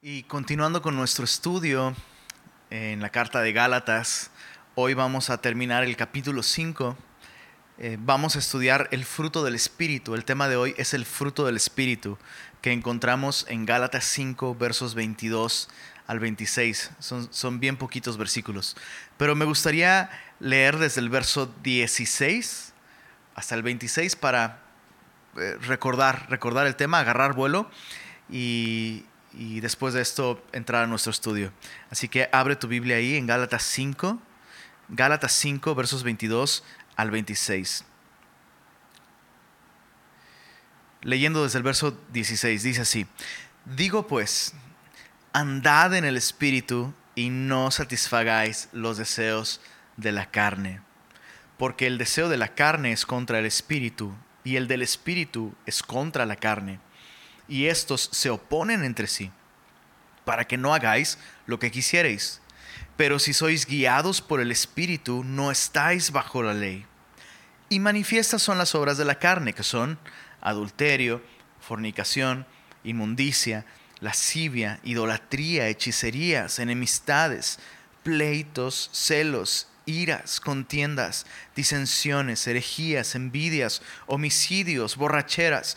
Y continuando con nuestro estudio en la carta de Gálatas, hoy vamos a terminar el capítulo 5. Eh, vamos a estudiar el fruto del Espíritu. El tema de hoy es el fruto del Espíritu que encontramos en Gálatas 5, versos 22 al 26. Son, son bien poquitos versículos. Pero me gustaría leer desde el verso 16 hasta el 26 para eh, recordar, recordar el tema, agarrar vuelo y, y después de esto entrar a nuestro estudio. Así que abre tu Biblia ahí en Gálatas 5, Gálatas 5, versos 22 al 26. Leyendo desde el verso 16, dice así, digo pues, andad en el Espíritu y no satisfagáis los deseos de la carne, porque el deseo de la carne es contra el Espíritu y el del Espíritu es contra la carne y estos se oponen entre sí, para que no hagáis lo que quisierais. Pero si sois guiados por el Espíritu, no estáis bajo la ley. Y manifiestas son las obras de la carne, que son adulterio, fornicación, inmundicia, lascivia, idolatría, hechicerías, enemistades, pleitos, celos, iras, contiendas, disensiones, herejías, envidias, homicidios, borracheras,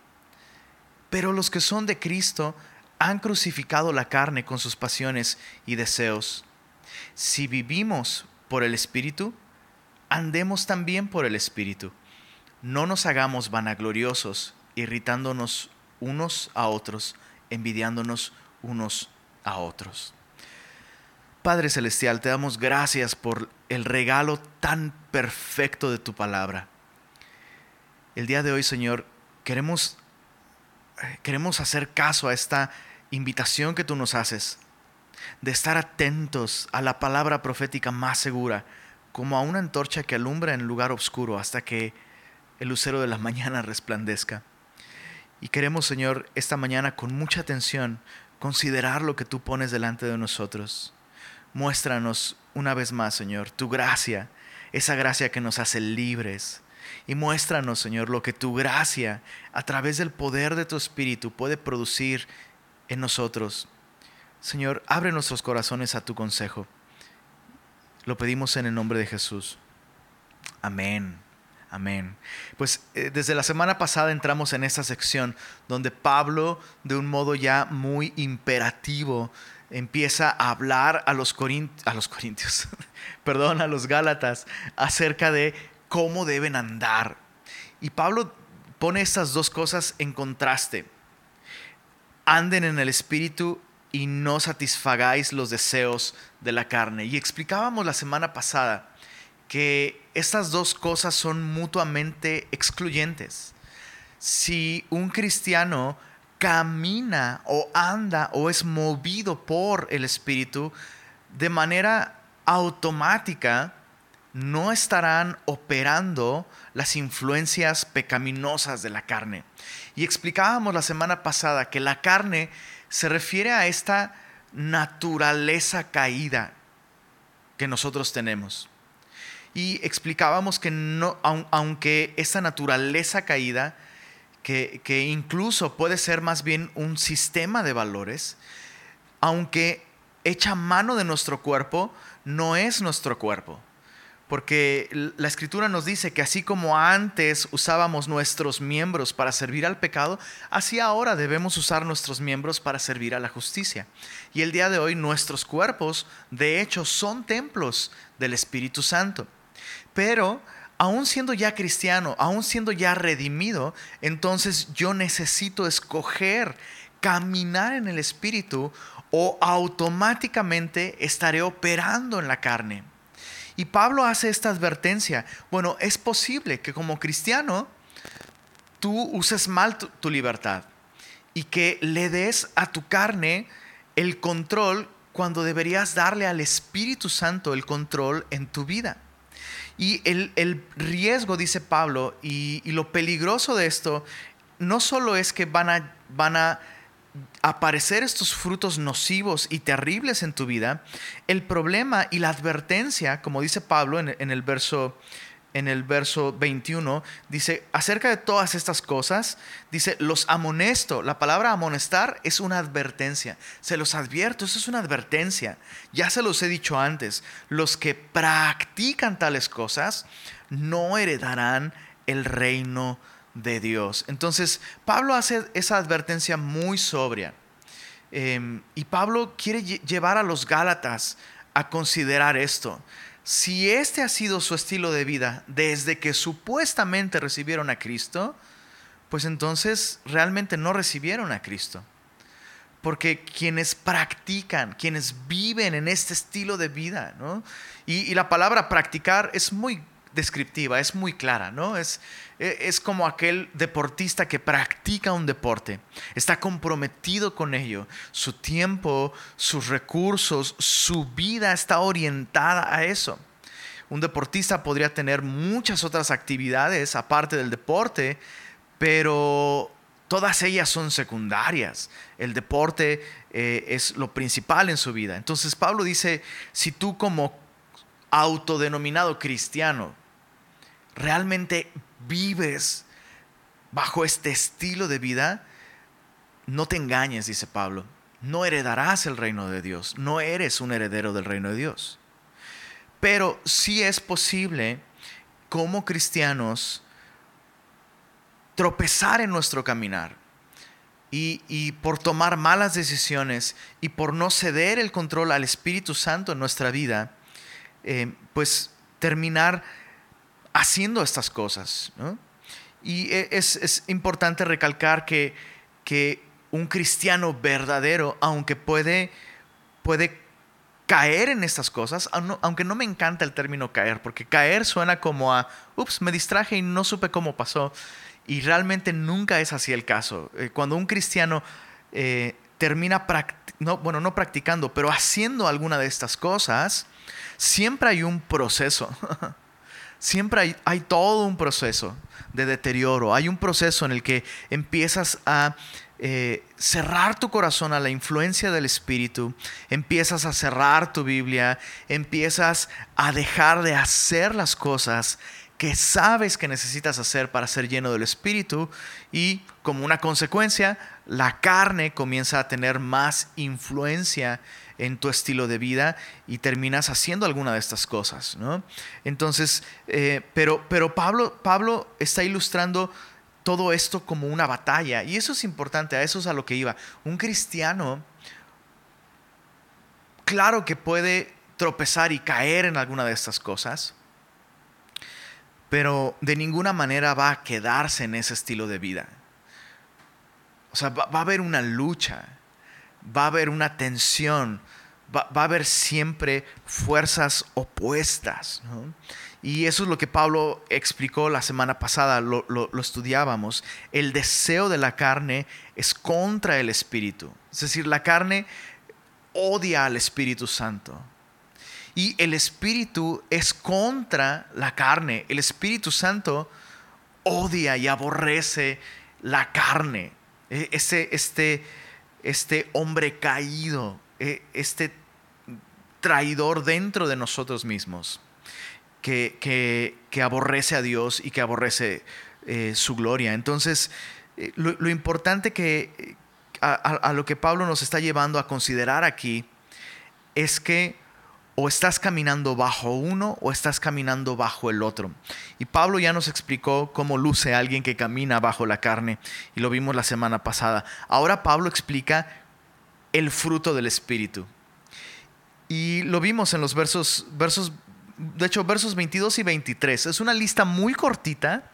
Pero los que son de Cristo han crucificado la carne con sus pasiones y deseos. Si vivimos por el Espíritu, andemos también por el Espíritu. No nos hagamos vanagloriosos, irritándonos unos a otros, envidiándonos unos a otros. Padre Celestial, te damos gracias por el regalo tan perfecto de tu palabra. El día de hoy, Señor, queremos queremos hacer caso a esta invitación que tú nos haces, de estar atentos a la palabra profética más segura, como a una antorcha que alumbra en lugar oscuro hasta que el lucero de la mañana resplandezca. Y queremos, Señor, esta mañana con mucha atención considerar lo que tú pones delante de nosotros. Muéstranos una vez más, Señor, tu gracia, esa gracia que nos hace libres, y muéstranos, Señor, lo que tu gracia, a través del poder de tu Espíritu, puede producir en nosotros. Señor, abre nuestros corazones a tu consejo. Lo pedimos en el nombre de Jesús. Amén. Amén. Pues eh, desde la semana pasada entramos en esta sección donde Pablo, de un modo ya muy imperativo, empieza a hablar a los, a los corintios, perdón, a los gálatas, acerca de cómo deben andar. Y Pablo pone estas dos cosas en contraste. Anden en el Espíritu y no satisfagáis los deseos de la carne. Y explicábamos la semana pasada que estas dos cosas son mutuamente excluyentes. Si un cristiano camina o anda o es movido por el Espíritu de manera automática, no estarán operando las influencias pecaminosas de la carne. Y explicábamos la semana pasada que la carne se refiere a esta naturaleza caída que nosotros tenemos. Y explicábamos que aunque esta naturaleza caída, que incluso puede ser más bien un sistema de valores, aunque echa mano de nuestro cuerpo, no es nuestro cuerpo porque la escritura nos dice que así como antes usábamos nuestros miembros para servir al pecado, así ahora debemos usar nuestros miembros para servir a la justicia. Y el día de hoy nuestros cuerpos, de hecho, son templos del Espíritu Santo. Pero aún siendo ya cristiano, aún siendo ya redimido, entonces yo necesito escoger caminar en el Espíritu o automáticamente estaré operando en la carne. Y Pablo hace esta advertencia. Bueno, es posible que como cristiano tú uses mal tu, libertad y que le des a tu carne el control cuando deberías darle al Espíritu Santo el control en tu vida. Y el, riesgo, dice Pablo, y, lo peligroso de esto, no solo es que van a, van a aparecer estos frutos nocivos y terribles en tu vida, el problema y la advertencia, como dice Pablo en, el verso en el verso 21, dice, acerca de todas estas cosas, dice, los amonesto. La palabra amonestar es una advertencia. Se los advierto, eso es una advertencia. Ya se los he dicho antes, los que practican tales cosas no heredarán el reino de Dios. Entonces, Pablo hace esa advertencia muy sobria. Em, y Pablo quiere llevar a los Gálatas a considerar esto si este ha sido su estilo de vida desde que supuestamente recibieron a Cristo, pues entonces realmente no recibieron a Cristo. Porque quienes practican, quienes viven en este estilo de vida, ¿no? y, la palabra practicar es muy descriptiva, es muy clara, ¿no? Es, e, es como aquel deportista que practica un deporte, está comprometido con ello, su tiempo, sus recursos, su vida está orientada a eso. Un deportista podría tener muchas otras actividades aparte del deporte, pero todas ellas son secundarias. El deporte eh, es lo principal en su vida. Entonces Pablo dice, si tú como autodenominado cristiano realmente vives bajo este estilo de vida, no te engañes, dice Pablo. No heredarás el reino de Dios. No eres un heredero del reino de Dios. Pero sí es posible como cristianos tropezar en nuestro caminar. Y, por tomar malas decisiones y por no ceder el control al Espíritu Santo en nuestra vida, eh, pues terminar haciendo estas cosas. Y e, es, importante recalcar que, que, un cristiano verdadero, aunque puede, puede caer en estas cosas, aunque no me encanta el término caer, porque caer suena como a, ups, me distraje y no supe cómo pasó. Y realmente nunca es así el caso. Eh, cuando un cristiano eh, termina, no, bueno, no practicando, pero haciendo alguna de estas cosas, siempre hay un proceso. siempre hay, todo un proceso de deterioro, hay un proceso en el que empiezas a eh, cerrar tu corazón a la influencia del Espíritu, empiezas a cerrar tu Biblia, empiezas a dejar de hacer las cosas que sabes que necesitas hacer para ser lleno del Espíritu y como una consecuencia, la carne comienza a tener más influencia en tu estilo de vida y terminas haciendo alguna de estas cosas. ¿no? Entonces, eh, pero, pero Pablo, Pablo está ilustrando todo esto como una batalla y eso es importante, a eso es a lo que iba. Un cristiano, claro que puede tropezar y caer en alguna de estas cosas, pero de ninguna manera va a quedarse en ese estilo de vida. O sea, va, a haber una lucha, va a haber una tensión, va, a haber siempre fuerzas opuestas. Y eso es lo que Pablo explicó la semana pasada, lo, lo, estudiábamos. El deseo de la carne es contra el Espíritu. Es decir, la carne odia al Espíritu Santo. Y el Espíritu es contra la carne. El Espíritu Santo odia y aborrece la carne. E, ese, este, este hombre caído, e, este traidor dentro de nosotros mismos, que, que, aborrece a Dios y que aborrece eh, su gloria. Entonces, eh, lo, importante que a lo que Pablo nos está llevando a considerar aquí es que o estás caminando bajo uno o estás caminando bajo el otro. Y Pablo ya nos explicó cómo luce alguien que camina bajo la carne y lo vimos la semana pasada. Ahora Pablo explica el fruto del Espíritu. Y lo vimos en los versos, versos, de hecho versos 22 y 23. Es una lista muy cortita.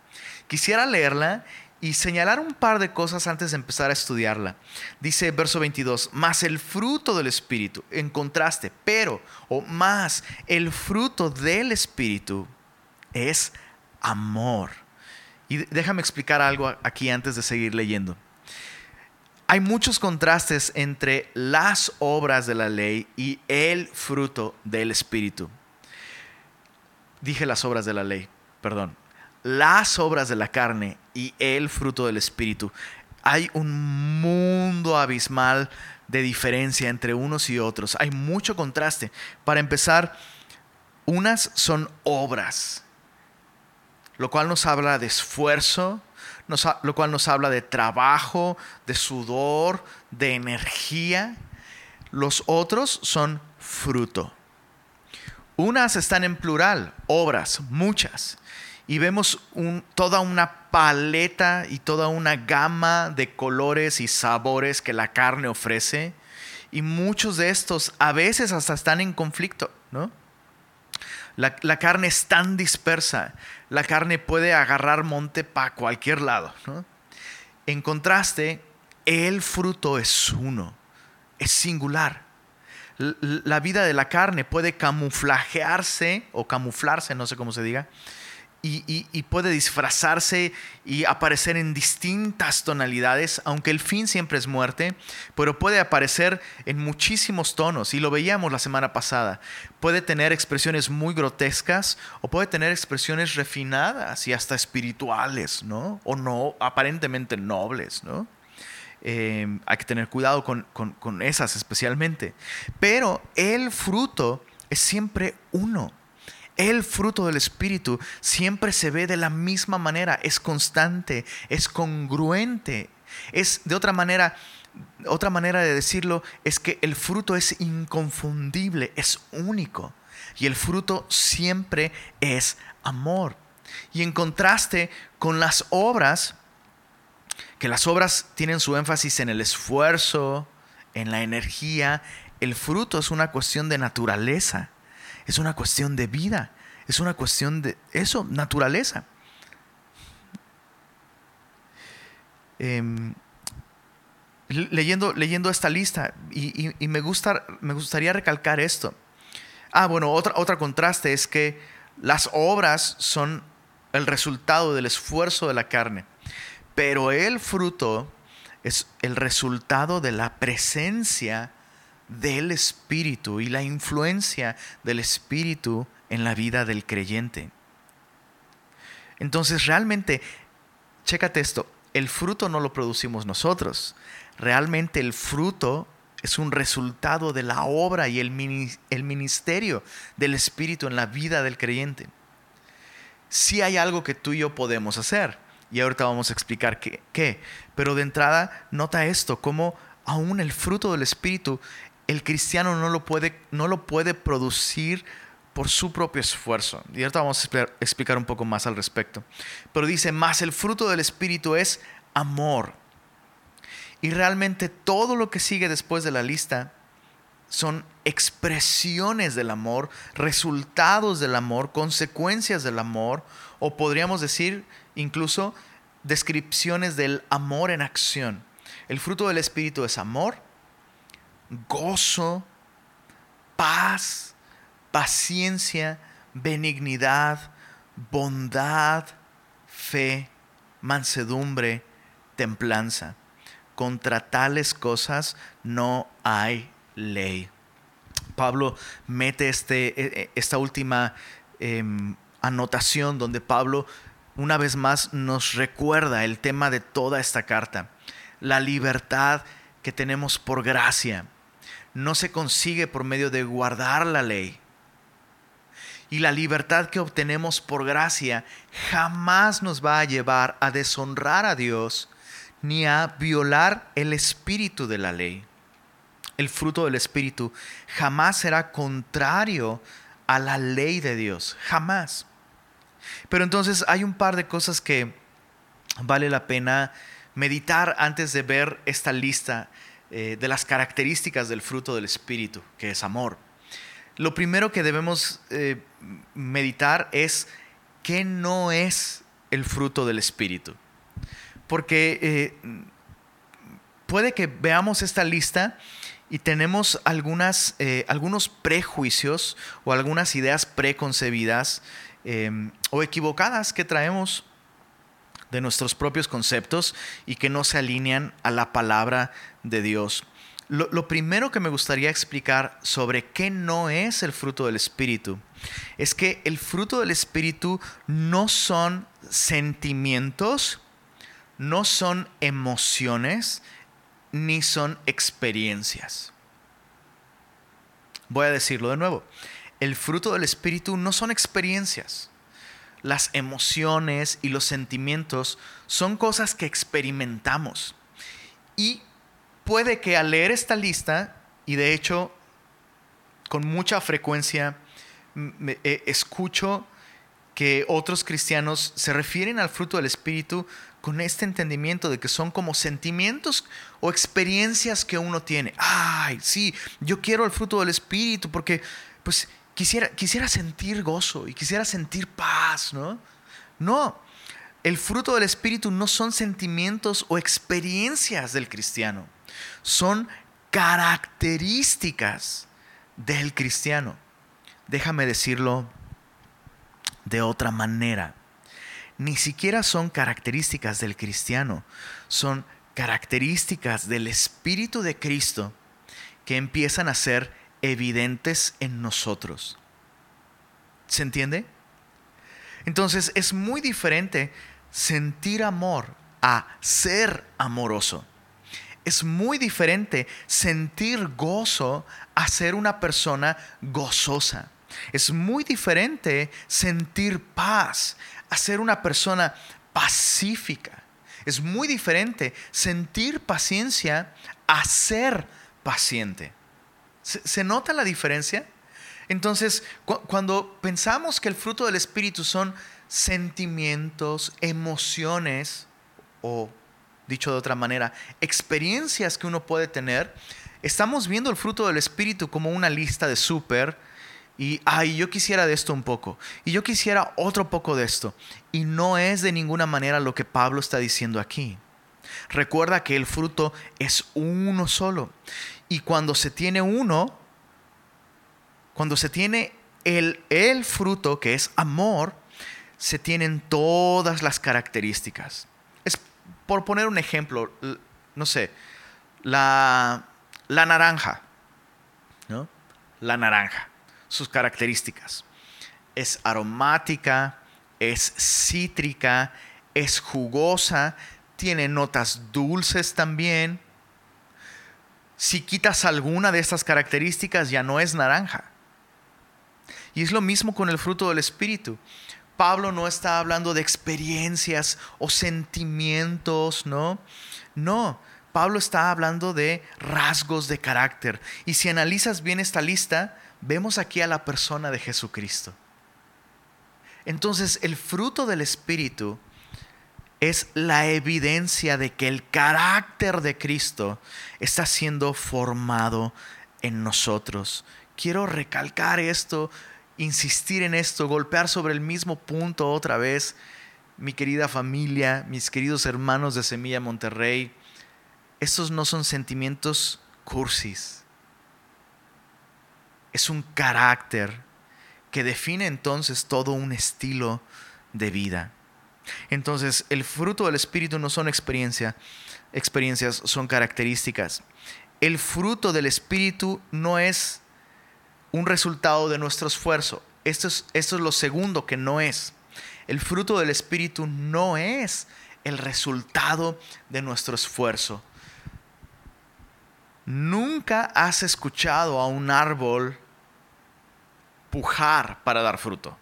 Quisiera leerla y señalar un par de cosas antes de empezar a estudiarla. Dice verso 22, más el fruto del Espíritu, en contraste, pero, o más, el fruto del Espíritu es amor. Y déjame explicar algo aquí antes de seguir leyendo. hay muchos contrastes entre las obras de la ley y el fruto del Espíritu. Dije las obras de la ley, perdón. Las obras de la carne y el fruto del Espíritu. Hay un mundo abismal de diferencia entre unos y otros. Hay mucho contraste. Para empezar, unas son obras, lo cual nos habla de esfuerzo, lo cual nos habla de trabajo, de sudor, de energía. Los otros son fruto. Unas están en plural, obras, muchas. Y vemos toda una paleta y toda una gama de colores y sabores que la carne ofrece. Y muchos de estos a veces hasta están en conflicto, ¿no? La, la carne es tan dispersa la carne puede agarrar monte para cualquier lado. En contraste, el fruto es uno, es singular. La vida de la carne puede camuflajearse o camuflarse, no sé cómo se diga, y, puede disfrazarse y aparecer en distintas tonalidades, aunque el fin siempre es muerte, pero puede aparecer en muchísimos tonos, y lo veíamos la semana pasada. Puede tener expresiones muy grotescas o puede tener expresiones refinadas y hasta espirituales, ¿no? O no, aparentemente nobles, ¿no? Eh, hay que tener cuidado con, con esas especialmente. Pero el fruto es siempre uno el fruto del Espíritu siempre se ve de la misma manera, es constante, es congruente. Es de otra manera, otra manera de decirlo es que el fruto es inconfundible, es único. Y el fruto siempre es amor. Y en contraste con las obras, que las obras tienen su énfasis en el esfuerzo, en la energía, el fruto es una cuestión de naturaleza es una cuestión de vida, es una cuestión de eso, naturaleza. Em, leyendo, leyendo esta lista, y, me, gusta, me gustaría recalcar esto. Ah, bueno, otra, otra contraste es que las obras son el resultado del esfuerzo de la carne, pero el fruto es el resultado de la presencia del Espíritu y la influencia del Espíritu en la vida del creyente. Entonces realmente, chécate esto, el fruto no lo producimos nosotros, realmente el fruto es un resultado de la obra y el ministerio del Espíritu en la vida del creyente. Si hay algo que tú y yo podemos hacer, y ahorita vamos a explicar qué, qué. pero de entrada nota esto, como aún el fruto del Espíritu el cristiano no lo puede, no lo puede producir por su propio esfuerzo. Y ahorita vamos a explicar un poco más al respecto. Pero dice, más el fruto del Espíritu es amor. Y realmente todo lo que sigue después de la lista son expresiones del amor, resultados del amor, consecuencias del amor, o podríamos decir incluso descripciones del amor en acción. El fruto del Espíritu es amor, gozo, paz, paciencia, benignidad, bondad, fe, mansedumbre, templanza. Contra tales cosas no hay ley. Pablo mete este, e, e, esta última em, anotación donde Pablo una vez más nos recuerda el tema de toda esta carta, la libertad que tenemos por gracia no se consigue por medio de guardar la ley. Y la libertad que obtenemos por gracia jamás nos va a llevar a deshonrar a Dios ni a violar el espíritu de la ley. El fruto del espíritu jamás será contrario a la ley de Dios, jamás. Pero entonces hay un par de cosas que vale la pena meditar antes de ver esta lista eh, de las características del fruto del Espíritu, que es amor. Lo primero que debemos eh, meditar es qué no es el fruto del Espíritu. Porque eh, puede que veamos esta lista y tenemos algunas, algunos prejuicios o algunas ideas preconcebidas o equivocadas que traemos de nuestros propios conceptos y que no se alinean a la palabra de Dios. Lo, primero que me gustaría explicar sobre qué no es el fruto del Espíritu es que el fruto del Espíritu no son sentimientos, no son emociones, ni son experiencias. Voy a decirlo de nuevo. El fruto del Espíritu no son experiencias. Las emociones y los sentimientos son cosas que experimentamos. Y puede que al leer esta lista, y de hecho con mucha frecuencia eh, escucho que otros cristianos se refieren al fruto del Espíritu con este entendimiento de que son como sentimientos o experiencias que uno tiene. Ay, sí, yo quiero el fruto del Espíritu porque pues quisiera, quisiera sentir gozo y quisiera sentir paz, ¿no? No, el fruto del Espíritu no son sentimientos o experiencias del cristiano, son características del cristiano. Déjame decirlo de otra manera ni siquiera son características del cristiano, son características del Espíritu de Cristo que empiezan a ser evidentes en nosotros. ¿Se entiende? Entonces es muy diferente sentir amor a ser amoroso. Es muy diferente sentir gozo a ser una persona gozosa. Es muy diferente sentir paz a ser una persona pacífica. Es muy diferente sentir paciencia a ser paciente. ¿Se, nota la diferencia? Entonces, cuando pensamos que el fruto del Espíritu son sentimientos, emociones, o dicho de otra manera, experiencias que uno puede tener, estamos viendo el fruto del Espíritu como una lista de súper y, ay, yo quisiera de esto un poco. Y yo quisiera otro poco de esto. Y no es de ninguna manera lo que Pablo está diciendo aquí. Recuerda que el fruto es uno solo. Y cuando se tiene uno, cuando se tiene el, el fruto, que es amor, se tienen todas las características. Es por poner un ejemplo, no sé, la, la naranja, ¿no? La naranja sus características. Es aromática, es cítrica, es jugosa, tiene notas dulces también. Si quitas alguna de estas características ya no es naranja. Y es lo mismo con el fruto del Espíritu. Pablo no está hablando de experiencias o sentimientos, ¿no? No, Pablo está hablando de rasgos de carácter. Y si analizas bien esta lista, vemos aquí a la persona de Jesucristo. Entonces el fruto del Espíritu es la evidencia de que el carácter de Cristo está siendo formado en nosotros. Quiero recalcar esto, insistir en esto, golpear sobre el mismo punto otra vez. Mi querida familia, mis queridos hermanos de Semilla Monterrey, estos no son sentimientos cursis es un carácter que define entonces todo un estilo de vida. Entonces, el fruto del Espíritu no son experiencia, experiencias, son características. El fruto del Espíritu no es un resultado de nuestro esfuerzo. Esto es, esto es lo segundo que no es. El fruto del Espíritu no es el resultado de nuestro esfuerzo. Nunca has escuchado a un árbol pujar para dar fruto.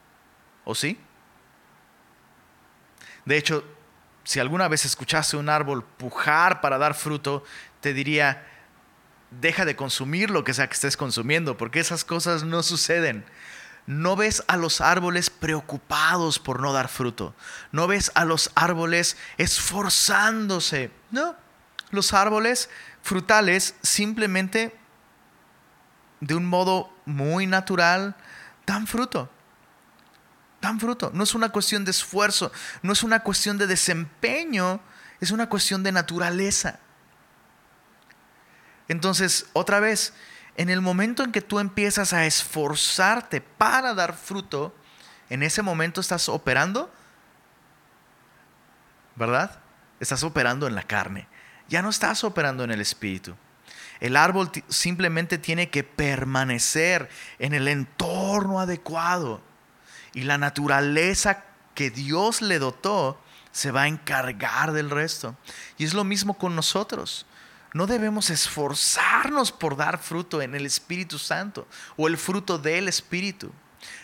¿O sí? De hecho, si alguna vez escuchaste un árbol pujar para dar fruto, te diría, deja de consumir lo que sea que estés consumiendo, porque esas cosas no suceden. No ves a los árboles preocupados por no dar fruto. No ves a los árboles esforzándose. No, los árboles frutales simplemente de un modo muy natural dan fruto. Dan fruto. No es una cuestión de esfuerzo, no es una cuestión de desempeño, es una cuestión de naturaleza. Entonces, otra vez, en el momento en que tú empiezas a esforzarte para dar fruto, en ese momento estás operando ¿verdad? Estás operando en la carne. Ya no estás operando en el espíritu. El árbol simplemente tiene que permanecer en el entorno adecuado. Y la naturaleza que Dios le dotó se va a encargar del resto. Y es lo mismo con nosotros. No debemos esforzarnos por dar fruto en el Espíritu Santo o el fruto del Espíritu.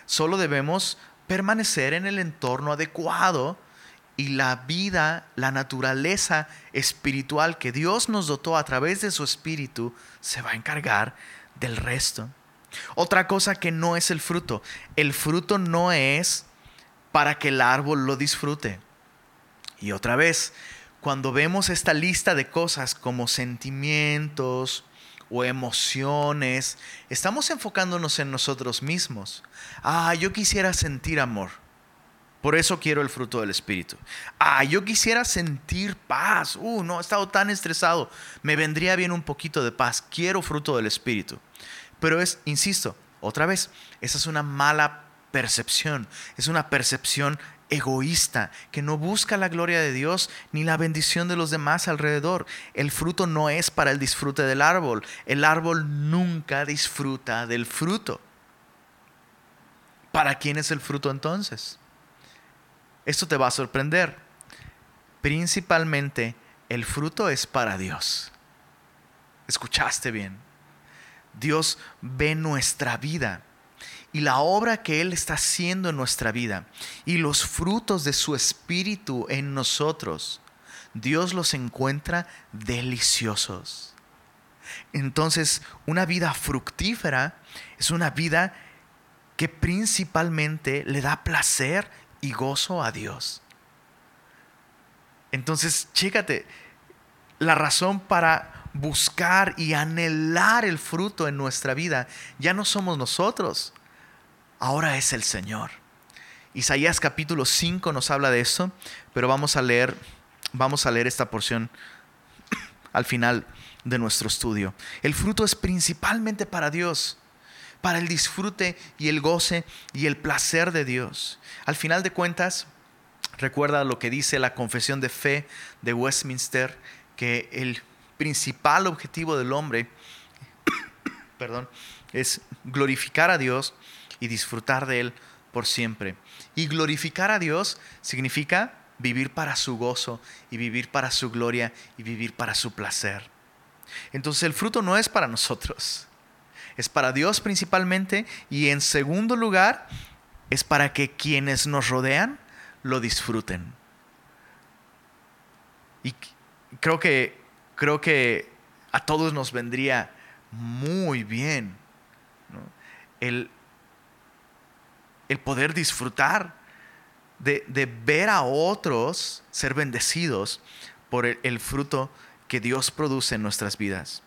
Solo debemos permanecer en el entorno adecuado y la vida, la naturaleza espiritual que Dios nos dotó a través de su Espíritu se va a encargar del resto. Otra cosa que no es el fruto. El fruto no es para que el árbol lo disfrute. Y otra vez, cuando vemos esta lista de cosas como sentimientos o emociones, estamos enfocándonos en nosotros mismos. Ah, yo quisiera sentir amor. Por eso quiero el fruto del Espíritu. Ah, yo quisiera sentir paz. Uh, no, he estado tan estresado. Me vendría bien un poquito de paz. Quiero fruto del Espíritu. Pero es, insisto, otra vez, esa es una mala percepción. Es una percepción egoísta, que no busca la gloria de Dios ni la bendición de los demás alrededor. El fruto no es para el disfrute del árbol. El árbol nunca disfruta del fruto. ¿Para quién es el fruto entonces? Esto te va a sorprender. Principalmente el fruto es para Dios. ¿Escuchaste bien? Dios ve nuestra vida y la obra que Él está haciendo en nuestra vida y los frutos de su espíritu en nosotros, Dios los encuentra deliciosos. Entonces, una vida fructífera es una vida que principalmente le da placer y gozo a Dios. Entonces, chécate, la razón para buscar y anhelar el fruto en nuestra vida ya no somos nosotros, ahora es el Señor. Isaías capítulo 5 nos habla de eso, pero vamos a leer vamos a leer esta porción al final de nuestro estudio. El fruto es principalmente para Dios para el disfrute y el goce y el placer de Dios. Al final de cuentas, recuerda lo que dice la confesión de fe de Westminster, que el principal objetivo del hombre, perdón, es glorificar a Dios y disfrutar de Él por siempre. Y glorificar a Dios significa vivir para su gozo y vivir para su gloria y vivir para su placer. Entonces el fruto no es para nosotros es para Dios principalmente y en segundo lugar es para que quienes nos rodean lo disfruten. Y creo que, creo que a todos nos vendría muy bien el, el, poder disfrutar de, ver a otros ser bendecidos por el fruto que Dios produce en nuestras vidas.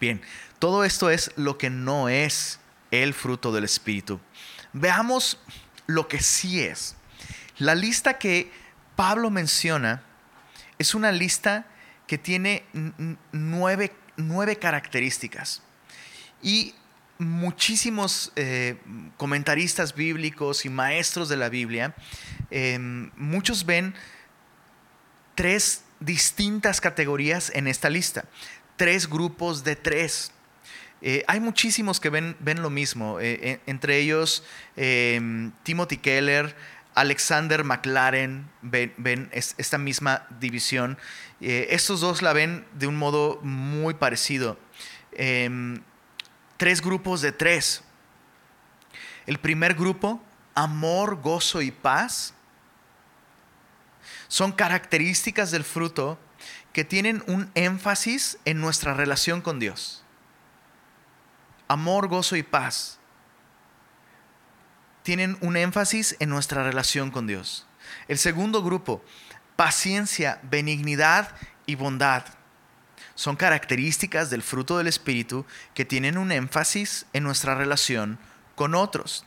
Bien, todo esto es lo que no es el fruto del Espíritu. Veamos lo que sí es. La lista que Pablo menciona es una lista que tiene nueve, características. Y muchísimos eh, comentaristas bíblicos y maestros de la Biblia, em, muchos ven tres distintas categorías en esta lista tres grupos de tres. Eh, hay muchísimos que ven, ven lo mismo, eh, entre ellos em, Timothy Keller, Alexander McLaren ven, esta misma división. Eh, estos dos la ven de un modo muy parecido. Em, tres grupos de tres. El primer grupo, amor, gozo y paz, son características del fruto que tienen un énfasis en nuestra relación con Dios. Amor, gozo y paz. Tienen un énfasis en nuestra relación con Dios. El segundo grupo, paciencia, benignidad y bondad. Son características del fruto del Espíritu que tienen un énfasis en nuestra relación con otros.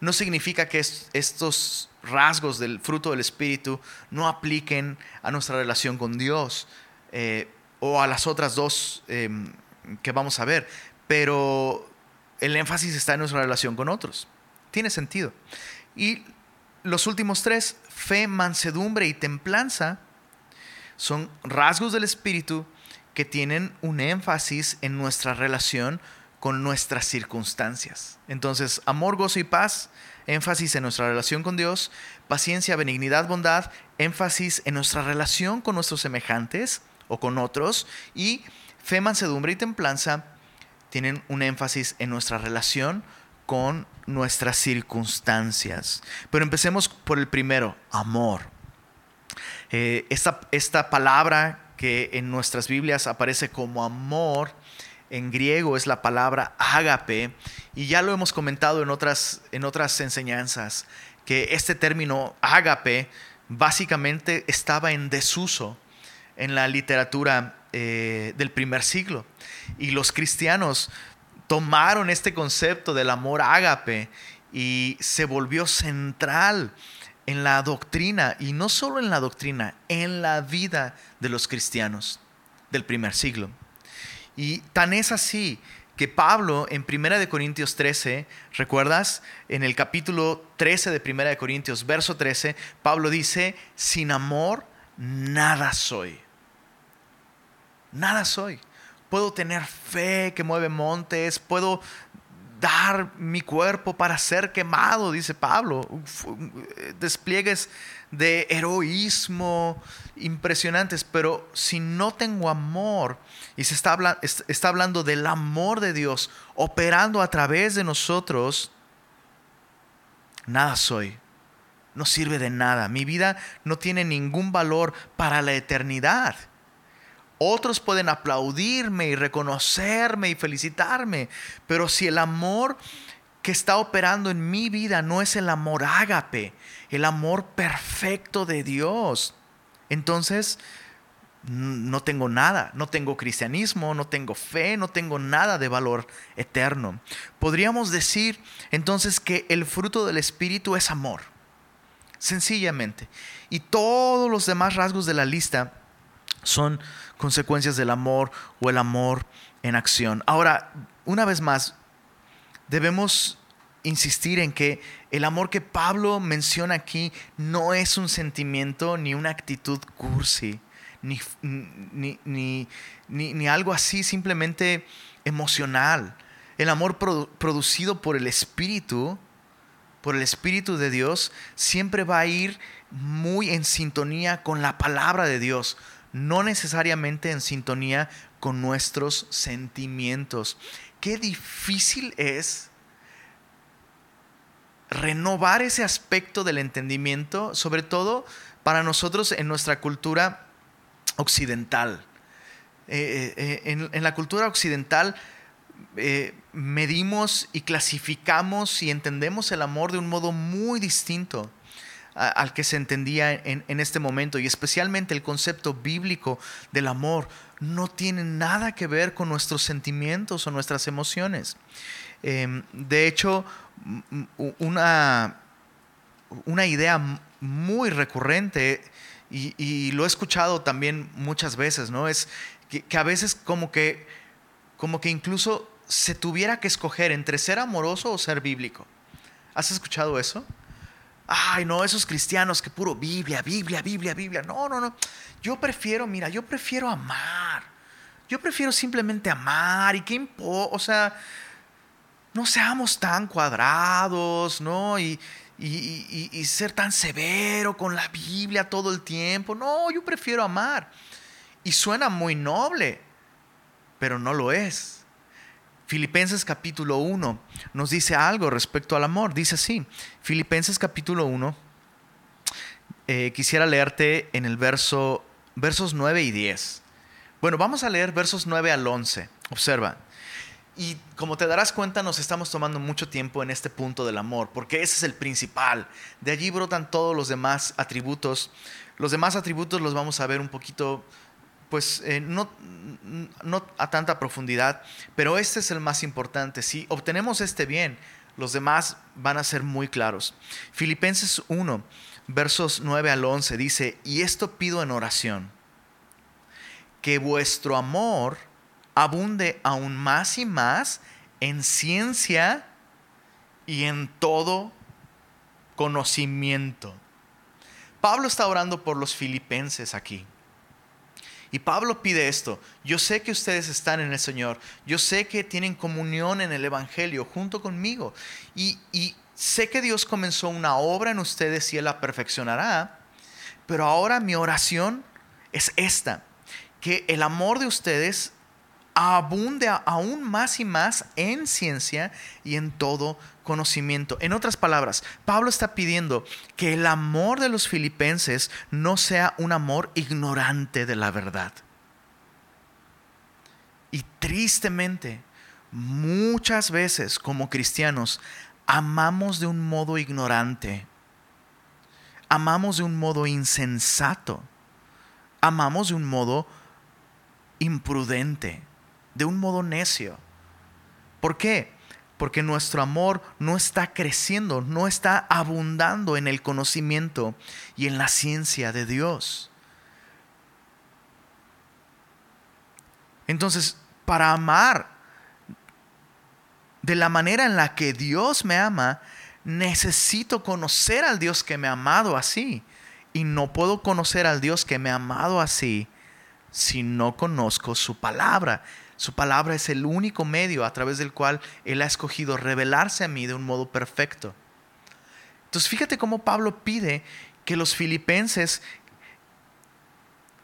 No significa que estos rasgos del fruto del Espíritu no apliquen a nuestra relación con Dios eh, o a las otras dos em, que vamos a ver, pero el énfasis está en nuestra relación con otros. Tiene sentido. Y los últimos tres, fe, mansedumbre y templanza, son rasgos del Espíritu que tienen un énfasis en nuestra relación con nuestras circunstancias. Entonces, amor, gozo y paz, énfasis en nuestra relación con Dios, paciencia, benignidad, bondad, énfasis en nuestra relación con nuestros semejantes o con otros, y fe, mansedumbre y templanza tienen un énfasis en nuestra relación con nuestras circunstancias. Pero empecemos por el primero, amor. Eh, esta, esta palabra que en nuestras Biblias aparece como amor, en griego es la palabra ágape, y ya lo hemos comentado en otras, en otras enseñanzas, que este término ágape básicamente estaba en desuso en la literatura eh, del primer siglo. Y los cristianos tomaron este concepto del amor ágape y se volvió central en la doctrina, y no solo en la doctrina, en la vida de los cristianos del primer siglo. Y tan es así que Pablo en 1 de Corintios 13, ¿recuerdas? En el capítulo 13 de 1 de Corintios, verso 13, Pablo dice, sin amor nada soy. Nada soy. Puedo tener fe que mueve montes, puedo dar mi cuerpo para ser quemado, dice Pablo. Despliegues de heroísmo impresionantes, pero si no tengo amor, y se está, está hablando del amor de Dios operando a través de nosotros, nada soy. No sirve de nada. Mi vida no tiene ningún valor para la eternidad. Otros pueden aplaudirme y reconocerme y felicitarme, pero si el amor que está operando en mi vida no es el amor ágape, el amor perfecto de Dios, entonces no tengo nada, no tengo cristianismo, no tengo fe, no tengo nada de valor eterno. Podríamos decir entonces que el fruto del Espíritu es amor, sencillamente. Y todos los demás rasgos de la lista son consecuencias del amor o el amor en acción. Ahora, una vez más, debemos insistir en que el amor que Pablo menciona aquí no es un sentimiento ni una actitud cursi, ni, ni, algo así simplemente emocional. El amor producido por el Espíritu, por el Espíritu de Dios, siempre va a ir muy en sintonía con la palabra de Dios, no necesariamente en sintonía con nuestros sentimientos. Qué difícil es renovar ese aspecto del entendimiento, sobre todo para nosotros en nuestra cultura occidental. Eh, eh, eh, en, la cultura occidental medimos y clasificamos y entendemos el amor de un modo muy distinto al que se entendía en, este momento y especialmente el concepto bíblico del amor no tiene nada que ver con nuestros sentimientos o nuestras emociones. Em, de hecho, una, una idea muy recurrente y, lo he escuchado también muchas veces, ¿no? Es que, que, a veces como que, como que incluso se tuviera que escoger entre ser amoroso o ser bíblico. ¿Has escuchado eso? Ay, no, esos cristianos que puro Biblia, Biblia, Biblia, Biblia. No, no, no. Yo prefiero, mira, yo prefiero amar. Yo prefiero simplemente amar. ¿Y qué importa? O sea, no seamos tan cuadrados, ¿no? Y, y, ser tan severo con la Biblia todo el tiempo. No, yo prefiero amar. Y suena muy noble, pero no lo es. Filipenses capítulo 1 nos dice algo respecto al amor. Dice así, Filipenses capítulo 1, eh, quisiera leerte en el verso, versos 9 y 10. Bueno, vamos a leer versos 9 al 11. Observa. Y como te darás cuenta, nos estamos tomando mucho tiempo en este punto del amor, porque ese es el principal. De allí brotan todos los demás atributos. Los demás atributos los vamos a ver un poquito pues eh, no, no a tanta profundidad, pero este es el más importante. Si obtenemos este bien, los demás van a ser muy claros. Filipenses 1, versos 9 al 11 dice, y esto pido en oración, que vuestro amor abunde aún más y más en ciencia y en todo conocimiento. Pablo está orando por los filipenses aquí. Y Pablo pide esto, yo sé que ustedes están en el Señor, yo sé que tienen comunión en el Evangelio junto conmigo. Y, sé que Dios comenzó una obra en ustedes y Él la perfeccionará, pero ahora mi oración es esta, que el amor de ustedes abunde aún más y más en ciencia y en todo conocimiento. En otras palabras, Pablo está pidiendo que el amor de los filipenses no sea un amor ignorante de la verdad. Y tristemente, muchas veces como cristianos, amamos de un modo ignorante, amamos de un modo insensato, amamos de un modo imprudente de un modo necio. ¿Por qué? Porque nuestro amor no está creciendo, no está abundando en el conocimiento y en la ciencia de Dios. Entonces, para amar de la manera en la que Dios me ama, necesito conocer al Dios que me ha amado así. Y no puedo conocer al Dios que me ha amado así si no conozco su palabra. Su palabra es el único medio a través del cual Él ha escogido revelarse a mí de un modo perfecto. Entonces fíjate cómo Pablo pide que los filipenses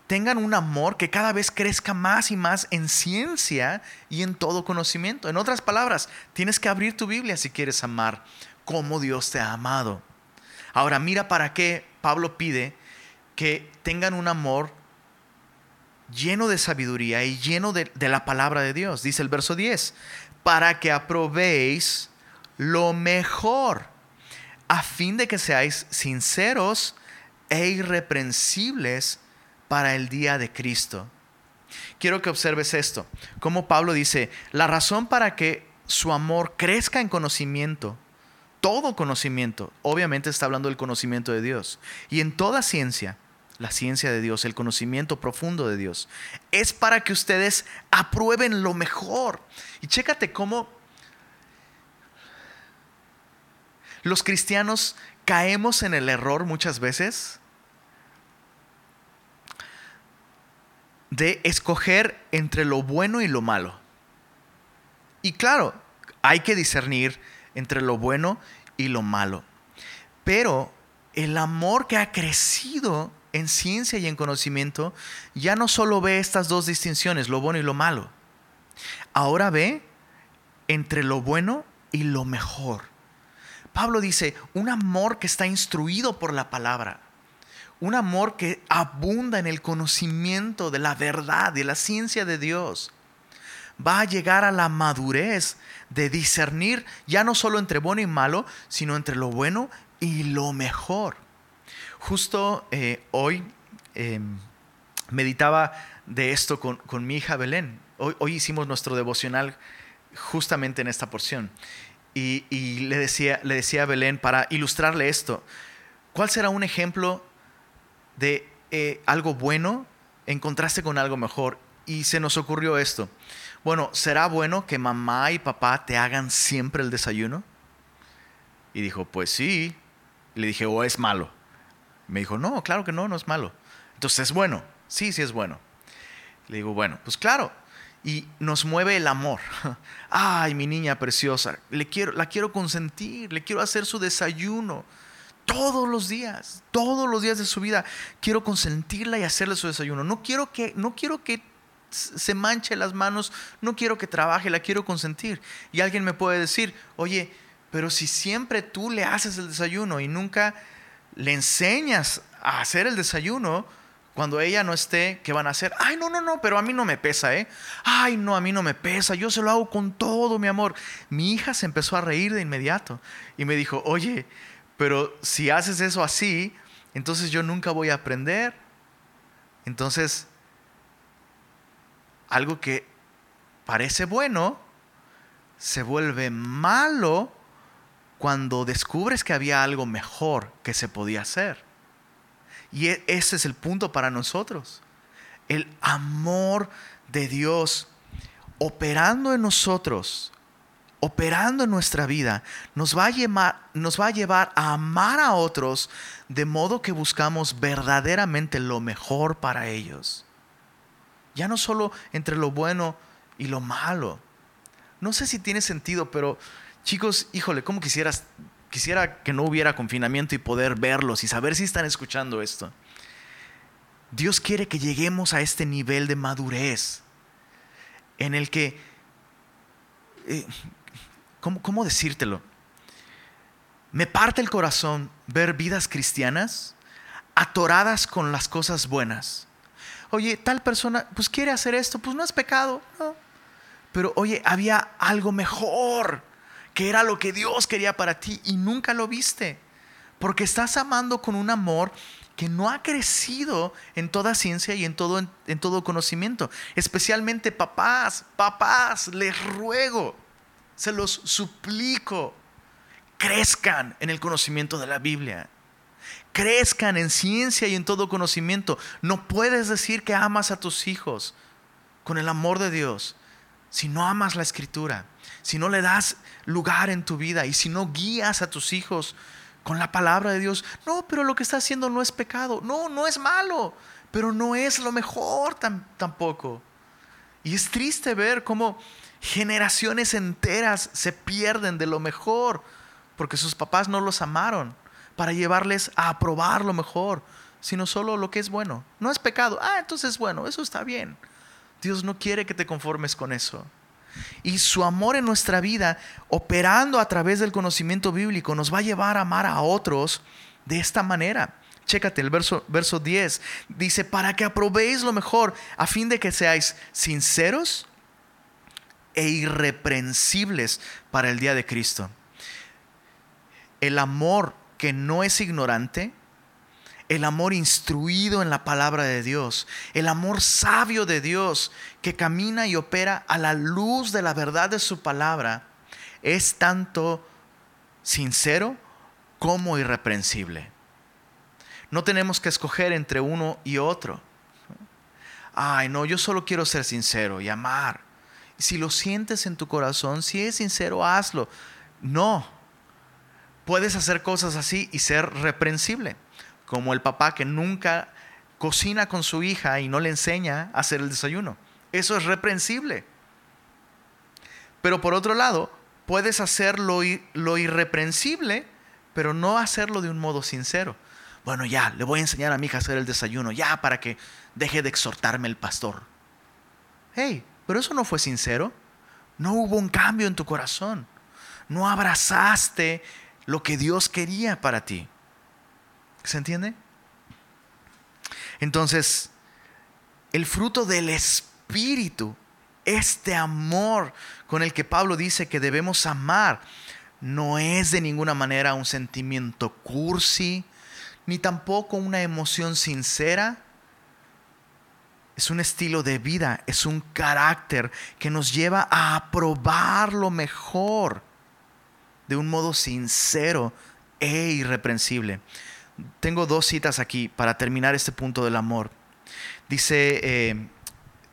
tengan un amor que cada vez crezca más y más en ciencia y en todo conocimiento. En otras palabras, tienes que abrir tu Biblia si quieres amar como Dios te ha amado. Ahora mira para qué Pablo pide que tengan un amor lleno de sabiduría y lleno de, la palabra de Dios. Dice el verso 10, para que aprobéis lo mejor, a fin de que seáis sinceros e irreprensibles para el día de Cristo. Quiero que observes esto, como Pablo dice, la razón para que su amor crezca en conocimiento, todo conocimiento, obviamente está hablando del conocimiento de Dios, y en toda ciencia, la ciencia de Dios, el conocimiento profundo de Dios. Es para que ustedes aprueben lo mejor. Y chécate cómo los cristianos caemos en el error muchas veces de escoger entre lo bueno y lo malo. Y claro, hay que discernir entre lo bueno y lo malo. Pero el amor que ha crecido en ciencia y en conocimiento, ya no solo ve estas dos distinciones, lo bueno y lo malo. Ahora ve entre lo bueno y lo mejor. Pablo dice, un amor que está instruido por la palabra, un amor que abunda en el conocimiento de la verdad, de la ciencia de Dios, va a llegar a la madurez de discernir ya no solo entre bueno y malo, sino entre lo bueno y lo mejor. Justo eh, hoy em, meditaba de esto con, mi hija Belén. Hoy, hicimos nuestro devocional justamente en esta porción. Y, le, decía, le decía a Belén, para ilustrarle esto, ¿cuál será un ejemplo de eh, algo bueno en contraste con algo mejor? Y se nos ocurrió esto. Bueno, ¿será bueno que mamá y papá te hagan siempre el desayuno? Y dijo, pues sí. le dije, o es malo. Me dijo, no, claro que no, no es malo. Entonces es bueno, sí, sí es bueno. Le digo, bueno, pues claro. Y nos mueve el amor. Ay, mi niña preciosa, le quiero, la quiero consentir, le quiero hacer su desayuno. Todos los días, todos los días de su vida, quiero consentirla y hacerle su desayuno. No quiero que, no quiero que se manche las manos, no quiero que trabaje, la quiero consentir. Y alguien me puede decir, oye, pero si siempre tú le haces el desayuno y nunca le enseñas a hacer el desayuno, cuando ella no esté, ¿qué van a hacer? Ay, no, no, no, pero a mí no me pesa, ¿eh? Ay, no, a mí no me pesa, yo se lo hago con todo mi amor. Mi hija se empezó a reír de inmediato y me dijo, oye, pero si haces eso así, entonces yo nunca voy a aprender. Entonces, algo que parece bueno, se vuelve malo cuando descubres que había algo mejor que se podía hacer. Y e, ese es el punto para nosotros. El amor de Dios operando en nosotros, operando en nuestra vida, nos va, a llevar, nos va a llevar a amar a otros de modo que buscamos verdaderamente lo mejor para ellos. Ya no solo entre lo bueno y lo malo. No sé si tiene sentido, pero chicos, híjole, ¿cómo quisieras, quisiera que no hubiera confinamiento y poder verlos y saber si están escuchando esto? Dios quiere que lleguemos a este nivel de madurez en el que, eh, ¿cómo, decírtelo? Me parte el corazón ver vidas cristianas atoradas con las cosas buenas. Oye, tal persona, pues quiere hacer esto, pues no es pecado, Pero oye, había algo mejor, que era lo que Dios quería para ti y nunca lo viste. Porque estás amando con un amor que no ha crecido en toda ciencia y en todo, en, todo conocimiento. Especialmente papás, papás, les ruego, se los suplico, crezcan en el conocimiento de la Biblia. Crezcan en ciencia y en todo conocimiento. No puedes decir que amas a tus hijos con el amor de Dios si no amas la escritura, si no le das lugar en tu vida y si no guías a tus hijos con la palabra de Dios. No, pero lo que está haciendo no es pecado. No, no es malo, pero no es lo mejor tampoco. Y es triste ver cómo generaciones enteras se pierden de lo mejor porque sus papás no los amaron para llevarles a aprobar lo mejor, sino solo lo que es bueno. No es pecado. Ah, entonces bueno, eso está bien. Dios no quiere que te conformes con eso. Y su amor en nuestra vida, operando a través del conocimiento bíblico, nos va a llevar a amar a otros de esta manera. Chécate el verso, verso 10. Dice, para que aprobéis lo mejor, a fin de que seáis sinceros e irreprensibles para el día de Cristo. El amor que no es ignorante, el amor instruido en la palabra de Dios, el amor sabio de Dios que camina y opera a la luz de la verdad de su palabra, es tanto sincero como irreprensible. No tenemos que escoger entre uno y otro. Ay, no, yo solo quiero ser sincero y amar. Si lo sientes en tu corazón, si es sincero, hazlo. No, puedes hacer cosas así y ser reprensible como el papá que nunca cocina con su hija y no le enseña a hacer el desayuno. Eso es reprensible. Pero por otro lado, puedes hacer lo, irreprensible, pero no hacerlo de un modo sincero. Bueno, ya, le voy a enseñar a mi hija a hacer el desayuno, ya para que deje de exhortarme el pastor. Hey, pero eso no fue sincero. No hubo un cambio en tu corazón. No abrazaste lo que Dios quería para ti. ¿Se entiende? Entonces, el fruto del Espíritu, este amor con el que Pablo dice que debemos amar, no es de ninguna manera un sentimiento cursi, ni tampoco una emoción sincera. Es un estilo de vida, es un carácter que nos lleva a aprobar lo mejor de un modo sincero e irreprensible. Tengo dos citas aquí para terminar este punto del amor. Dice eh,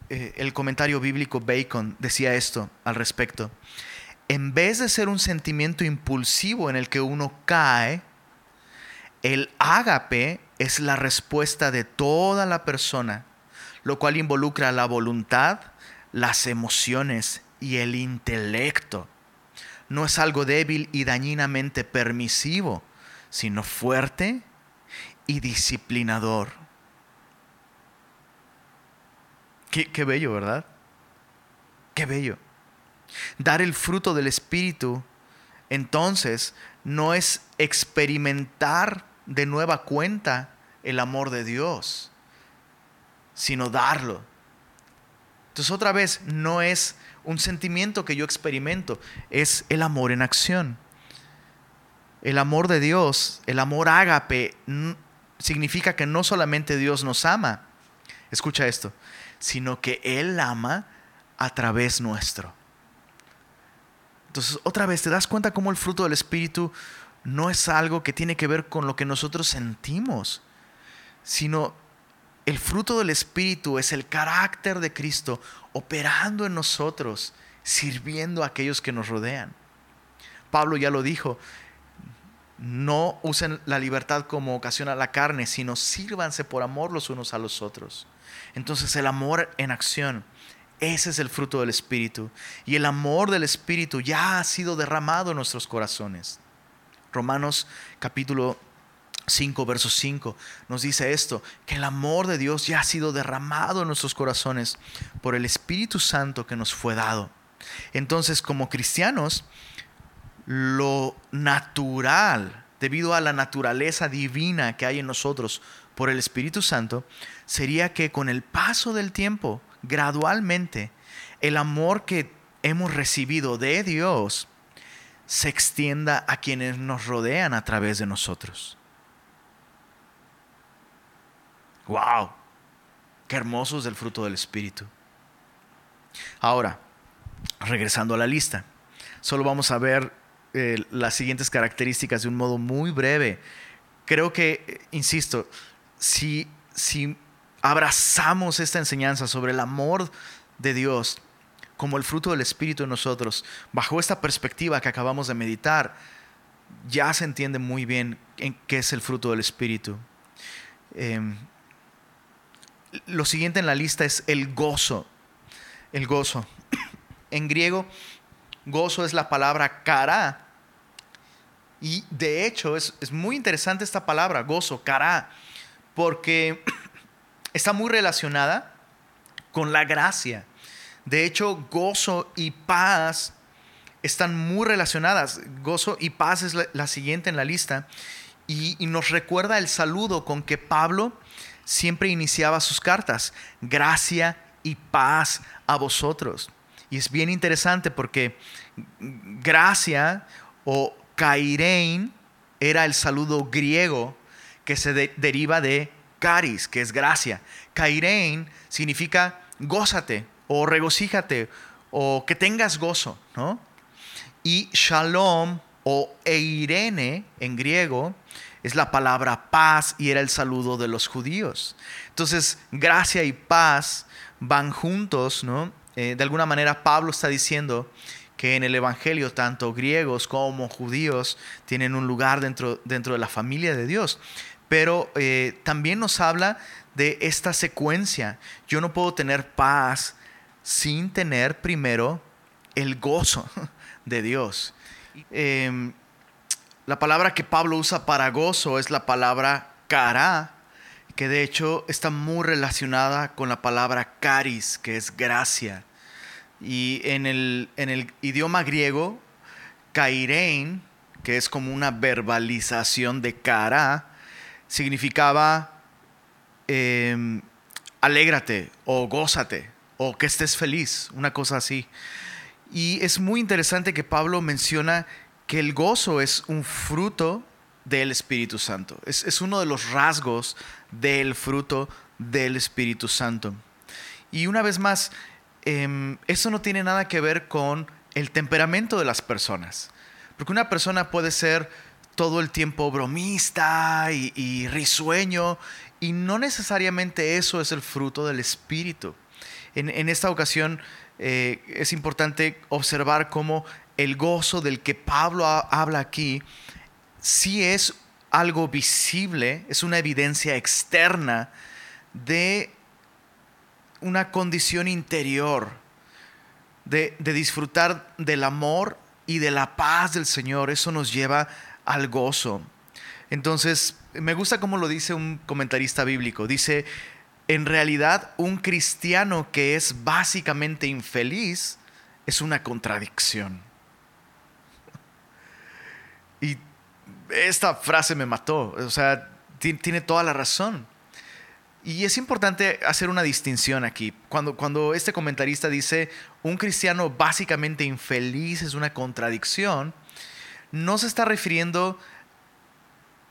eh, el comentario bíblico Bacon, decía esto al respecto. En vez de ser un sentimiento impulsivo en el que uno cae, el ágape es la respuesta de toda la persona, lo cual involucra la voluntad, las emociones y el intelecto. No es algo débil y dañinamente permisivo, sino fuerte y disciplinador. Qué, bello, ¿verdad? Qué bello. Dar el fruto del Espíritu, entonces, no es experimentar de nueva cuenta el amor de Dios, sino darlo. Entonces, otra vez, no es un sentimiento que yo experimento, es el amor en acción. El amor de Dios, el amor ágape, significa que no solamente Dios nos ama, escucha esto, sino que Él ama a través nuestro. Entonces, otra vez, ¿te das cuenta cómo el fruto del Espíritu no es algo que tiene que ver con lo que nosotros sentimos, sino el fruto del Espíritu es el carácter de Cristo operando en nosotros, sirviendo a aquellos que nos rodean. Pablo ya lo dijo, no usen la libertad como ocasión a la carne, sino sírvanse por amor los unos a los otros. Entonces el amor en acción, ese es el fruto del Espíritu. Y el amor del Espíritu ya ha sido derramado en nuestros corazones. Romanos capítulo 5, verso 5 nos dice esto, que el amor de Dios ya ha sido derramado en nuestros corazones por el Espíritu Santo que nos fue dado. Entonces, como cristianos, lo natural, debido a la naturaleza divina que hay en nosotros por el Espíritu Santo, sería que con el paso del tiempo, gradualmente, el amor que hemos recibido de Dios se extienda a quienes nos rodean a través de nosotros. ¡Wow! ¡Qué hermoso es el fruto del Espíritu! Ahora, regresando a la lista, solo vamos a ver eh, las siguientes características de un modo muy breve. Creo que, eh, insisto, si, si abrazamos esta enseñanza sobre el amor de Dios como el fruto del Espíritu en nosotros, bajo esta perspectiva que acabamos de meditar, ya se entiende muy bien en qué es el fruto del Espíritu. Em, lo siguiente en la lista es el gozo. El gozo. En griego, gozo es la palabra cara. Y de hecho es, es muy interesante esta palabra, gozo, cara, porque está muy relacionada con la gracia. De hecho, gozo y paz están muy relacionadas. Gozo y paz es la, siguiente en la lista. Y, y, nos recuerda el saludo con que Pablo siempre iniciaba sus cartas. Gracia y paz a vosotros. Y es bien interesante porque gracia o kairein era el saludo griego que se deriva de caris, que es gracia. Kairein significa gózate o regocíjate o que tengas gozo, ¿no? Y shalom o eirene en griego es la palabra paz y era el saludo de los judíos. Entonces, gracia y paz van juntos, ¿no? Eh, de alguna manera Pablo está diciendo que en el Evangelio tanto griegos como judíos tienen un lugar dentro, dentro de la familia de Dios. Pero eh, también nos habla de esta secuencia. Yo no puedo tener paz sin tener primero el gozo de Dios. Em, la palabra que Pablo usa para gozo es la palabra cara, que de hecho está muy relacionada con la palabra caris, que es gracia. Y en el, en el idioma griego, kairein, que es como una verbalización de cara, significaba em, alégrate o gózate o que estés feliz, una cosa así. Y es muy interesante que Pablo menciona que el gozo es un fruto del Espíritu Santo. Es, uno de los rasgos del fruto del Espíritu Santo. Y una vez más, eh, eso no tiene nada que ver con el temperamento de las personas. Porque una persona puede ser todo el tiempo bromista y, risueño, y no necesariamente eso es el fruto del Espíritu. En, esta ocasión eh, es importante observar cómo el gozo del que Pablo habla aquí sí es algo visible, es una evidencia externa de una condición interior, de, disfrutar del amor y de la paz del Señor. Eso nos lleva al gozo. Entonces, me gusta cómo lo dice un comentarista bíblico. Dice, en realidad un cristiano que es básicamente infeliz es una contradicción. Y esta frase me mató, o sea, tiene toda la razón. Y es importante hacer una distinción aquí. Cuando, cuando este comentarista dice un cristiano básicamente infeliz es una contradicción, no se está refiriendo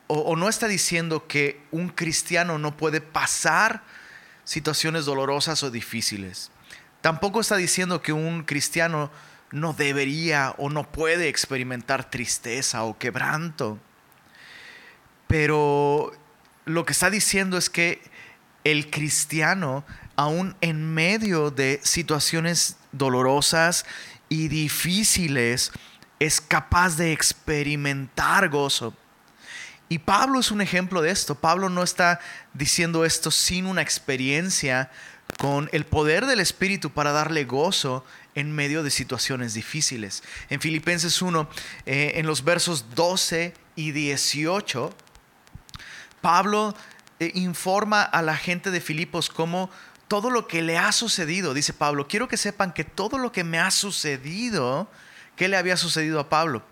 o, o no está diciendo que un cristiano no puede pasar situaciones dolorosas o difíciles. Tampoco está diciendo que un cristiano no debería o no puede experimentar tristeza o quebranto. Pero lo que está diciendo es que el cristiano, aún en medio de situaciones dolorosas y difíciles, es capaz de experimentar gozo. Y Pablo es un ejemplo de esto. Pablo no está diciendo esto sin una experiencia con el poder del Espíritu para darle gozo en medio de situaciones difíciles. En Filipenses 1, eh, en los versos 12 y 18, Pablo informa a la gente de Filipos cómo todo lo que le ha sucedido, dice Pablo, quiero que sepan que todo lo que me ha sucedido, ¿qué le había sucedido a Pablo?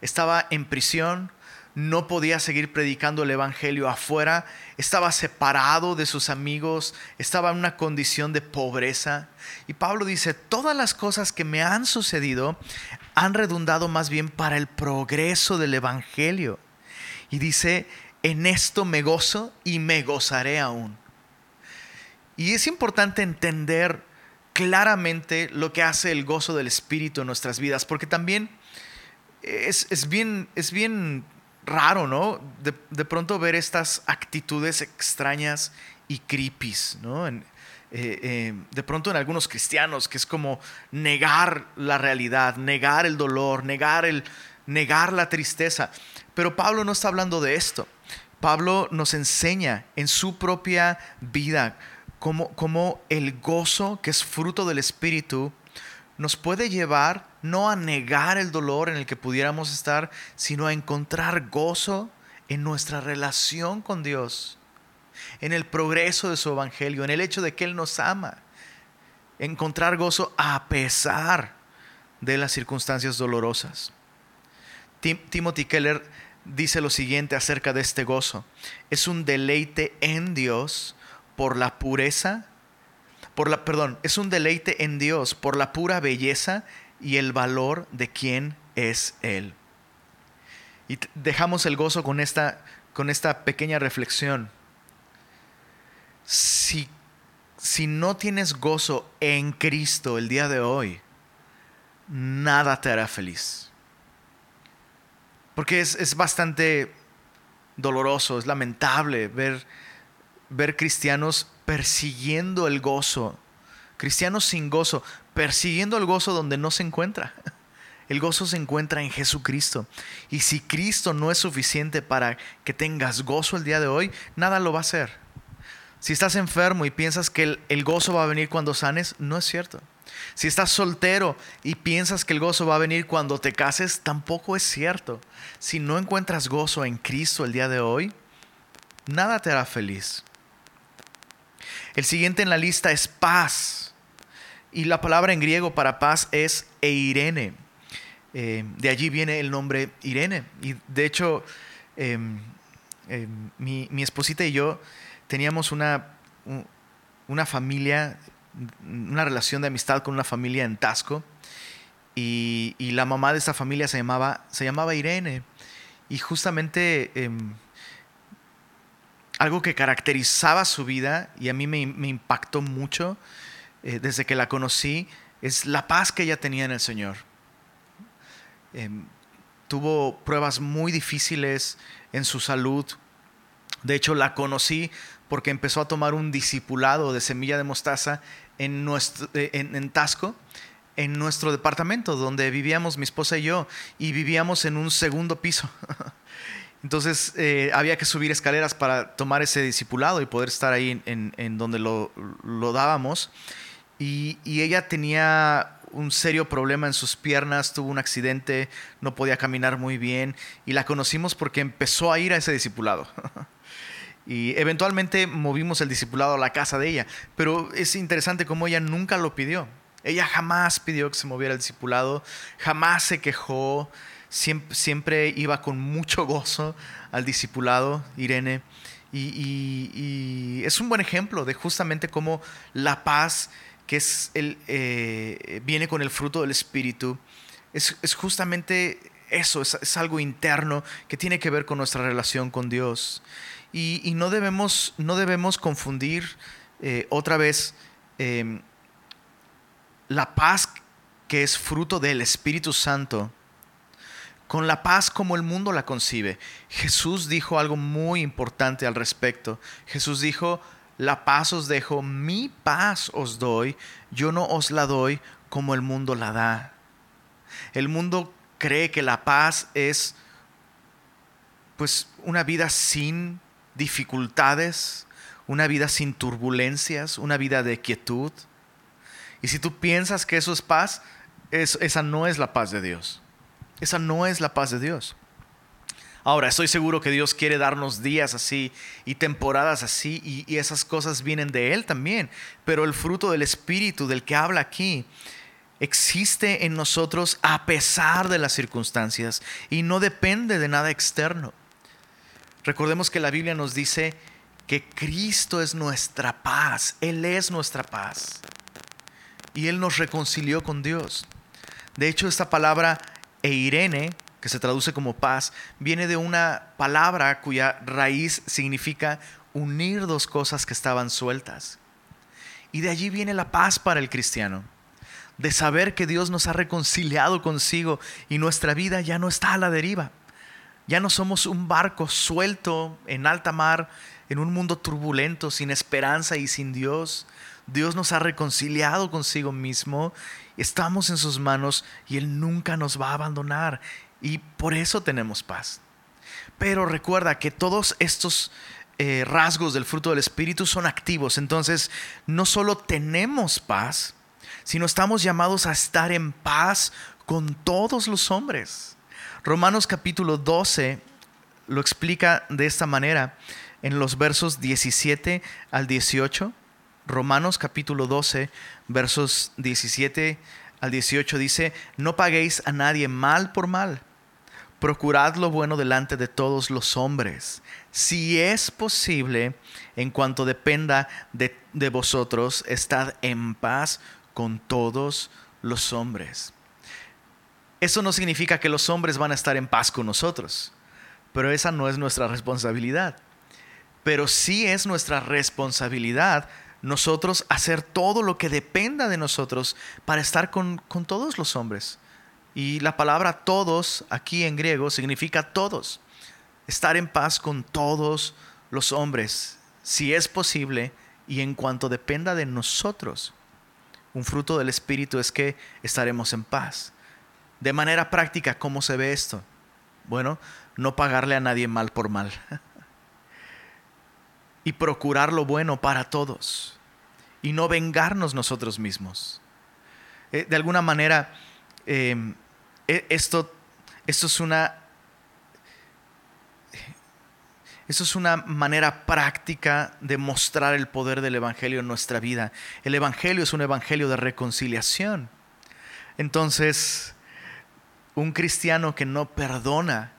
Estaba en prisión, no podía seguir predicando el Evangelio afuera, estaba separado de sus amigos, estaba en una condición de pobreza. Y Pablo dice, todas las cosas que me han sucedido han redundado más bien para el progreso del Evangelio. Y dice, en esto me gozo y me gozaré aún. Y es importante entender claramente lo que hace el gozo del Espíritu en nuestras vidas, porque también es, es bien, es bien raro, ¿no? De, pronto ver estas actitudes extrañas y creepies, ¿no? Eh, eh, de pronto en algunos cristianos, que es como negar la realidad, negar el dolor, negar, el, negar la tristeza. Pero Pablo no está hablando de esto. Pablo nos enseña en su propia vida cómo, cómo el gozo, que es fruto del Espíritu, nos puede llevar no a negar el dolor en el que pudiéramos estar, sino a encontrar gozo en nuestra relación con Dios, en el progreso de su evangelio, en el hecho de que Él nos ama. Encontrar gozo a pesar de las circunstancias dolorosas. Timothy Keller dice lo siguiente acerca de este gozo. Es un deleite en Dios por la pureza por la, perdón, es un deleite en Dios por la pura belleza y el valor de quién es Él. Y dejamos el gozo con esta, con esta pequeña reflexión. Si, si no tienes gozo en Cristo el día de hoy, nada te hará feliz. Porque es, es bastante doloroso, es lamentable ver, ver cristianos persiguiendo el gozo. Cristianos sin gozo, persiguiendo el gozo donde no se encuentra. El gozo se encuentra en Jesucristo. Y si Cristo no es suficiente para que tengas gozo el día de hoy, nada lo va a hacer. Si estás enfermo y piensas que el, gozo va a venir cuando sanes, no es cierto. Si estás soltero y piensas que el gozo va a venir cuando te cases, tampoco es cierto. Si no encuentras gozo en Cristo el día de hoy, nada te hará feliz. El siguiente en la lista es paz. Y la palabra en griego para paz es eirene. Eh, de allí viene el nombre Irene. Y de hecho, em, em, mi, esposita y yo teníamos una, una familia, una relación de amistad con una familia en Tasco. Y, la mamá de esta familia se llamaba, se llamaba Irene. Y justamente em, algo que caracterizaba su vida y a mí me, impactó mucho eh, desde que la conocí es la paz que ella tenía en el Señor. Em, tuvo pruebas muy difíciles en su salud. De hecho, la conocí porque empezó a tomar un discipulado de semilla de mostaza en, nuestro, eh, en Tasco, en nuestro departamento donde vivíamos mi esposa y yo, y vivíamos en un segundo piso. Entonces eh, había que subir escaleras para tomar ese discipulado y poder estar ahí en, donde lo, dábamos. Y, ella tenía un serio problema en sus piernas, tuvo un accidente, no podía caminar muy bien y la conocimos porque empezó a ir a ese discipulado. y eventualmente movimos el discipulado a la casa de ella, pero es interesante cómo ella nunca lo pidió. Ella jamás pidió que se moviera el discipulado, jamás se quejó, siempre, iba con mucho gozo al discipulado, Irene. Y, es un buen ejemplo de justamente cómo la paz que es el, eh, viene con el fruto del Espíritu es, justamente eso, es, algo interno que tiene que ver con nuestra relación con Dios. Y, no, debemos, no debemos confundir eh, otra vez em, la paz que es fruto del Espíritu Santo con la paz como el mundo la concibe. Jesús dijo algo muy importante al respecto. Jesús dijo, la paz os dejo, mi paz os doy, yo no os la doy como el mundo la da. El mundo cree que la paz es pues una vida sin dificultades, una vida sin turbulencias, una vida de quietud. Y si tú piensas que eso es paz, esa no es la paz de Dios. Esa no es la paz de Dios. Ahora, estoy seguro que Dios quiere darnos días así y temporadas así y, esas cosas vienen de Él también. Pero el fruto del Espíritu del que habla aquí existe en nosotros a pesar de las circunstancias y no depende de nada externo. Recordemos que la Biblia nos dice que Cristo es nuestra paz, Él es nuestra paz. Y Él nos reconcilió con Dios. De hecho, esta palabra eirene que se traduce como paz, viene de una palabra cuya raíz significa unir dos cosas que estaban sueltas. Y de allí viene la paz para el cristiano, de saber que Dios nos ha reconciliado consigo y nuestra vida ya no está a la deriva. Ya no somos un barco suelto en alta mar, en un mundo turbulento, sin esperanza y sin Dios. Dios nos ha reconciliado consigo mismo, estamos en sus manos y Él nunca nos va a abandonar. Y por eso tenemos paz. Pero recuerda que todos estos eh, rasgos del fruto del Espíritu son activos. Entonces, no solo tenemos paz, sino estamos llamados a estar en paz con todos los hombres. Romanos capítulo 12 lo explica de esta manera en los versos 17 al 18. Romanos capítulo 12, versos 17 al 18 dice, no paguéis a nadie mal por mal procurad lo bueno delante de todos los hombres, si es posible, en cuanto dependa de, de, vosotros, estad en paz con todos los hombres. Eso no significa que los hombres van a estar en paz con nosotros, pero esa no es nuestra responsabilidad. Pero sí es nuestra responsabilidad nosotros hacer todo lo que dependa de nosotros para estar con, con todos los hombres y la palabra todos aquí en griego significa todos. Estar en paz con todos los hombres, si es posible y en cuanto dependa de nosotros. Un fruto del Espíritu es que estaremos en paz. De manera práctica, ¿cómo se ve esto? Bueno, no pagarle a nadie mal por mal. y procurar lo bueno para todos. Y no vengarnos nosotros mismos. Eh, de alguna manera, em, e, esto, esto es una esto es una manera práctica de mostrar el poder del Evangelio en nuestra vida. El Evangelio es un Evangelio de reconciliación. Entonces, un cristiano que no perdona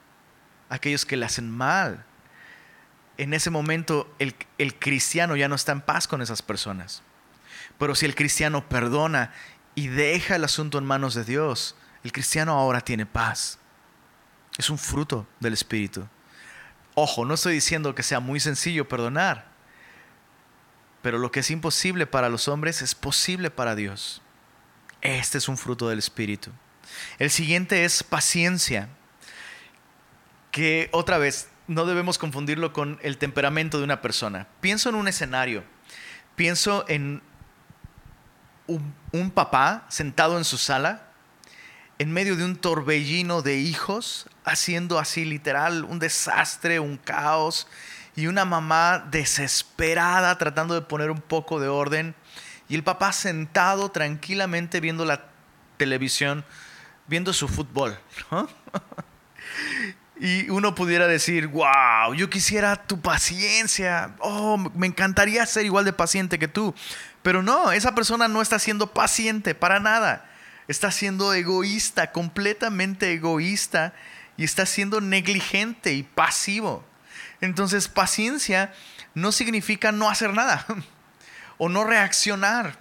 a aquellos que le hacen mal, en ese momento el, cristiano ya no está en paz con esas personas. Pero si el cristiano perdona y deja el asunto en manos de Dios, el cristiano ahora tiene paz. Es un fruto del Espíritu. Ojo, no estoy diciendo que sea muy sencillo perdonar, pero lo que es imposible para los hombres es posible para Dios. Este es un fruto del Espíritu. El siguiente es paciencia, que otra vez no debemos confundirlo con el temperamento de una persona. Pienso en un escenario, pienso en un, papá sentado en su sala en medio de un torbellino de hijos, haciendo así literal un desastre, un caos, y una mamá desesperada tratando de poner un poco de orden, y el papá sentado tranquilamente viendo la televisión, viendo su fútbol. y uno pudiera decir, wow, yo quisiera tu paciencia, oh, me encantaría ser igual de paciente que tú. Pero no, esa persona no está siendo paciente para nada está siendo egoísta, completamente egoísta y está siendo negligente y pasivo. Entonces, paciencia no significa no hacer nada o no reaccionar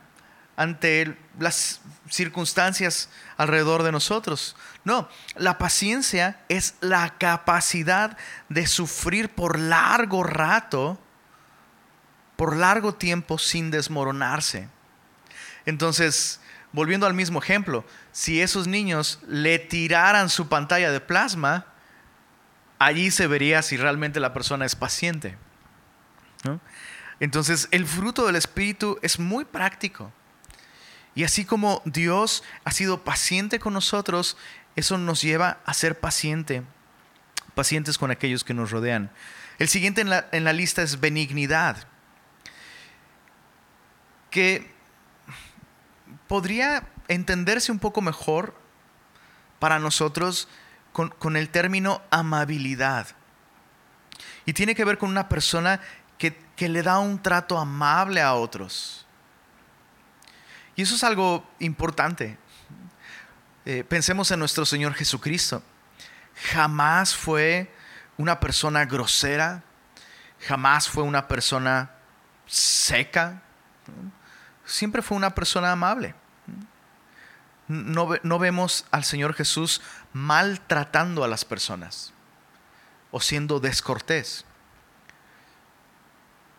ante las circunstancias alrededor de nosotros. No, la paciencia es la capacidad de sufrir por largo rato, por largo tiempo sin desmoronarse. Entonces, volviendo al mismo ejemplo, si esos niños le tiraran su pantalla de plasma, allí se vería si realmente la persona es paciente. Entonces, el fruto del Espíritu es muy práctico. Y así como Dios ha sido paciente con nosotros, eso nos lleva a ser paciente, pacientes con aquellos que nos rodean. El siguiente en la, en la lista es benignidad, que podría entenderse un poco mejor para nosotros con, con, el término amabilidad. Y tiene que ver con una persona que, que le da un trato amable a otros. Y eso es algo importante. Eh, pensemos en nuestro Señor Jesucristo. Jamás fue una persona grosera, jamás fue una persona seca, siempre fue una persona amable. No, no, vemos al Señor Jesús maltratando a las personas o siendo descortés.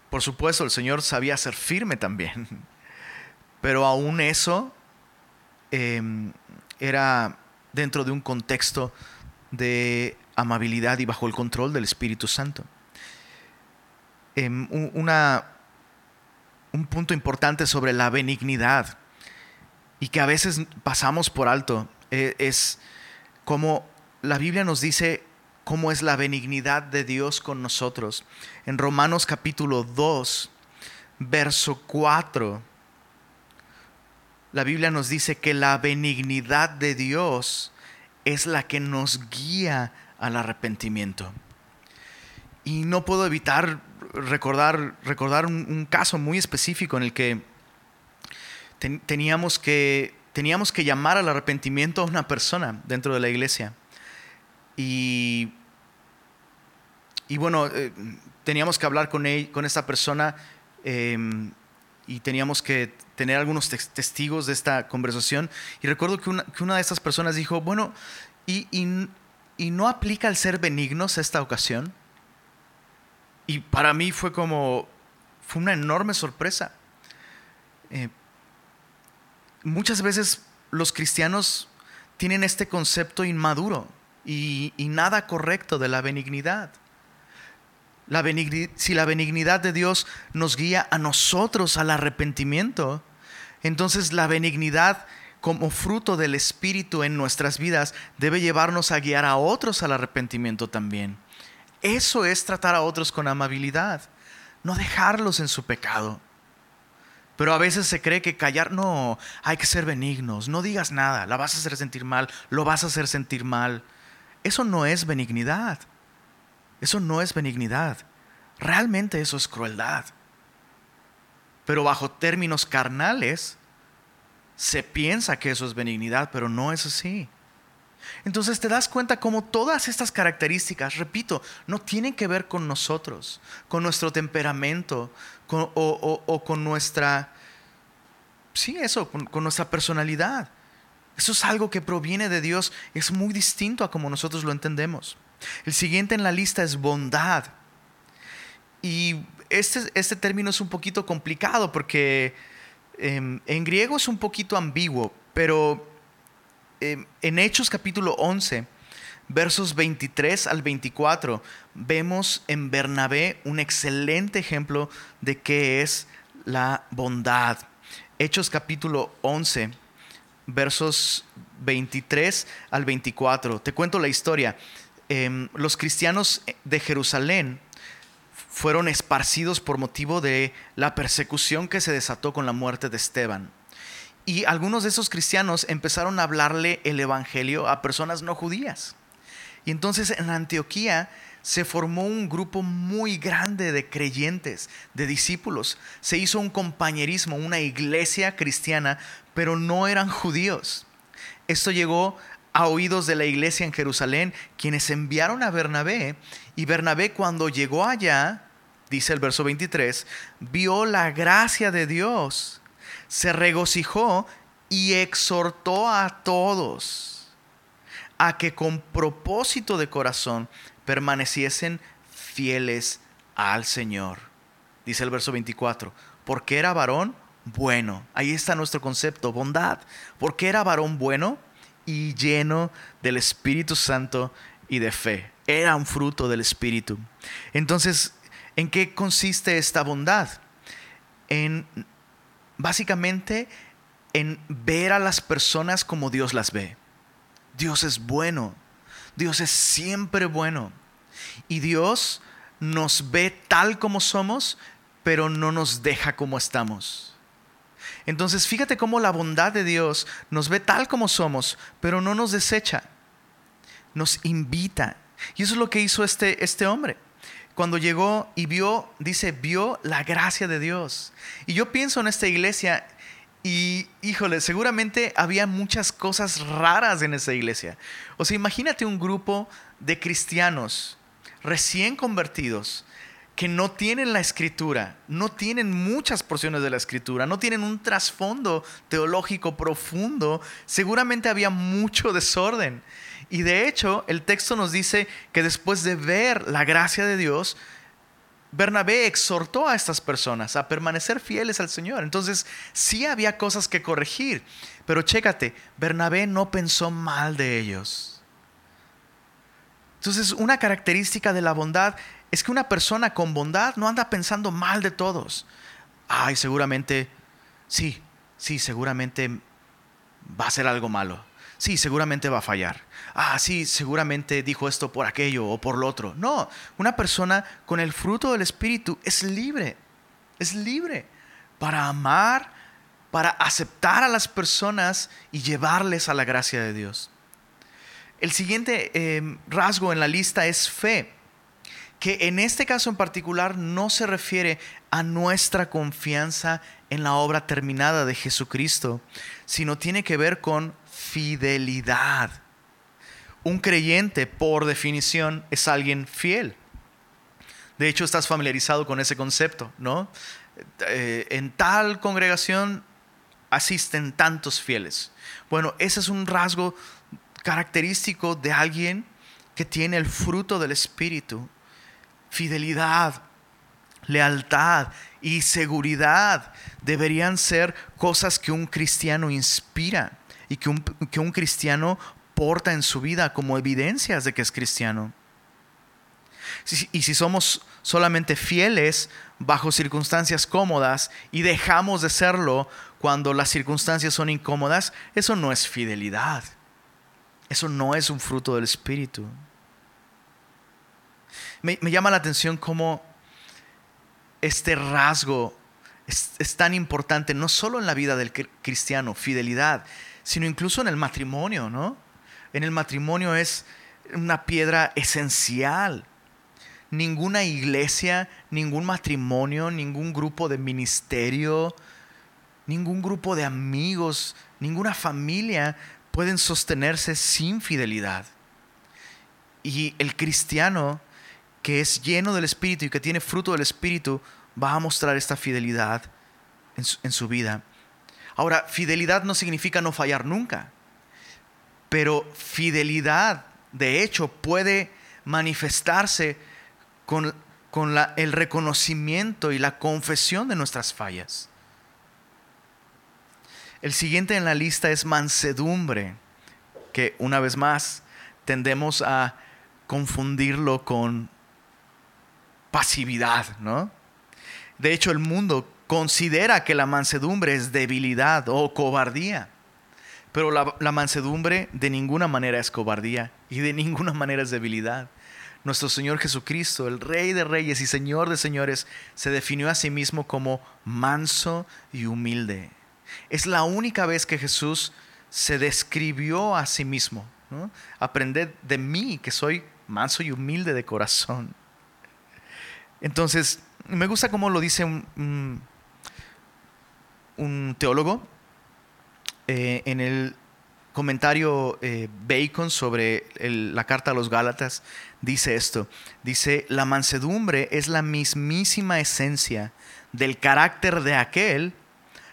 Por supuesto, el Señor sabía ser firme también, pero aún eso em, era dentro de un contexto de amabilidad y bajo el control del Espíritu Santo. Em, un punto importante sobre la benignidad y que a veces pasamos por alto e, es como la Biblia nos dice cómo es la benignidad de Dios con nosotros. En Romanos capítulo 2, verso 4 la Biblia nos dice que la benignidad de Dios es la que nos guía al arrepentimiento. Y no puedo evitar recordar, recordar un, caso muy específico en el que teníamos, que teníamos que llamar al arrepentimiento a una persona dentro de la iglesia. Y, y bueno, eh, teníamos que hablar con, él, con esta persona em, y teníamos que tener algunos testigos de esta conversación. Y recuerdo que una, de estas personas dijo, bueno, ¿y, y, no aplica el ser benignos esta ocasión? Y para mí fue como, fue una enorme sorpresa. Eh, muchas veces los cristianos tienen este concepto inmaduro y, y nada correcto de la benignidad si la benignidad de Dios nos guía a nosotros al arrepentimiento, entonces la benignidad como fruto del Espíritu en nuestras vidas debe llevarnos a guiar a otros al arrepentimiento también. Eso es tratar a otros con amabilidad, no dejarlos en su pecado. Pero a veces se cree que callar, no, hay que ser benignos, no digas nada, la vas a hacer sentir mal, lo vas a hacer sentir mal. Eso no es benignidad. Eso no es benignidad. Realmente eso es crueldad. Pero bajo términos carnales, se piensa que eso es benignidad, pero no es así. Entonces te das cuenta cómo todas estas características, repito, no tienen que ver con nosotros, con nuestro temperamento o, con nuestra, sí, eso, con nuestra personalidad. Eso es algo que proviene de Dios, es muy distinto a como nosotros lo entendemos. El siguiente en la lista es bondad. Y este, este término es un poquito complicado porque em, en griego es un poquito ambiguo, pero em, en Hechos capítulo 11, versos 23 al 24, vemos en Bernabé un excelente ejemplo de qué es la bondad. Hechos capítulo 11, versos 23 al 24. Te cuento la historia. Em, los cristianos de Jerusalén fueron esparcidos por motivo de la persecución que se desató con la muerte de Esteban. Y algunos de esos cristianos empezaron a hablarle el Evangelio a personas no judías. Y entonces en Antioquía se formó un grupo muy grande de creyentes, de discípulos. Se hizo un compañerismo, una iglesia cristiana, pero no eran judíos. Esto llegó a oídos de la iglesia en Jerusalén, quienes enviaron a Bernabé. Y Bernabé cuando llegó allá, dice el verso 23, vio la gracia de Dios, se regocijó y exhortó a todos a que con propósito de corazón permaneciesen fieles al Señor. Dice el verso 24, porque era varón bueno. Ahí está nuestro concepto, bondad. Porque era varón bueno y lleno del Espíritu Santo y de fe. Era un fruto del Espíritu. Entonces, ¿en qué consiste esta bondad? En básicamente en ver a las personas como Dios las ve. Dios es bueno. Dios es siempre bueno. Y Dios nos ve tal como somos, pero no nos deja como estamos. Entonces fíjate cómo la bondad de Dios nos ve tal como somos, pero no nos desecha. Nos invita. Y eso es lo que hizo este, este hombre. Cuando llegó y vio, dice, vio la gracia de Dios. Y yo pienso en esta iglesia y, híjole, seguramente había muchas cosas raras en esa iglesia. O sea, imagínate un grupo de cristianos recién convertidos que no tienen la escritura, no tienen muchas porciones de la escritura, no tienen un trasfondo teológico profundo, seguramente había mucho desorden. Y de hecho, el texto nos dice que después de ver la gracia de Dios, Bernabé exhortó a estas personas a permanecer fieles al Señor. Entonces, sí había cosas que corregir, pero chécate, Bernabé no pensó mal de ellos. Entonces, una característica de la bondad es que una persona con bondad no anda pensando mal de todos. Ay, seguramente, sí, sí, seguramente va a ser algo malo. Sí, seguramente va a fallar ah, sí, seguramente dijo esto por aquello o por lo otro. No, una persona con el fruto del Espíritu es libre, es libre para amar, para aceptar a las personas y llevarles a la gracia de Dios. El siguiente eh, rasgo en la lista es fe, que en este caso en particular no se refiere a nuestra confianza en la obra terminada de Jesucristo, sino tiene que ver con fidelidad un creyente, por definición, es alguien fiel. De hecho, estás familiarizado con ese concepto, ¿no? Eh, en tal congregación asisten tantos fieles. Bueno, ese es un rasgo característico de alguien que tiene el fruto del Espíritu. Fidelidad, lealtad y seguridad deberían ser cosas que un cristiano inspira y que un, que un cristiano porta en su vida como evidencias de que es cristiano. Y si somos solamente fieles bajo circunstancias cómodas y dejamos de serlo cuando las circunstancias son incómodas, eso no es fidelidad. Eso no es un fruto del Espíritu. Me, llama la atención cómo este rasgo es, es, tan importante, no solo en la vida del cristiano, fidelidad, sino incluso en el matrimonio, ¿no? En el matrimonio es una piedra esencial. Ninguna iglesia, ningún matrimonio, ningún grupo de ministerio, ningún grupo de amigos, ninguna familia pueden sostenerse sin fidelidad. Y el cristiano que es lleno del Espíritu y que tiene fruto del Espíritu va a mostrar esta fidelidad en su, su vida. Ahora, fidelidad no significa no fallar nunca. Pero fidelidad, de hecho, puede manifestarse con, el reconocimiento y la confesión de nuestras fallas. El siguiente en la lista es mansedumbre, que una vez más tendemos a confundirlo con pasividad, ¿no? De hecho, el mundo considera que la mansedumbre es debilidad o cobardía. Pero la, mansedumbre de ninguna manera es cobardía y de ninguna manera es debilidad. Nuestro Señor Jesucristo, el Rey de Reyes y Señor de Señores, se definió a sí mismo como manso y humilde. Es la única vez que Jesús se describió a sí mismo. Aprended de mí que soy manso y humilde de corazón. Entonces, me gusta cómo lo dice un teólogo, eh, en el comentario eh, Bacon sobre la carta a los Gálatas, dice esto, dice, la mansedumbre es la mismísima esencia del carácter de aquel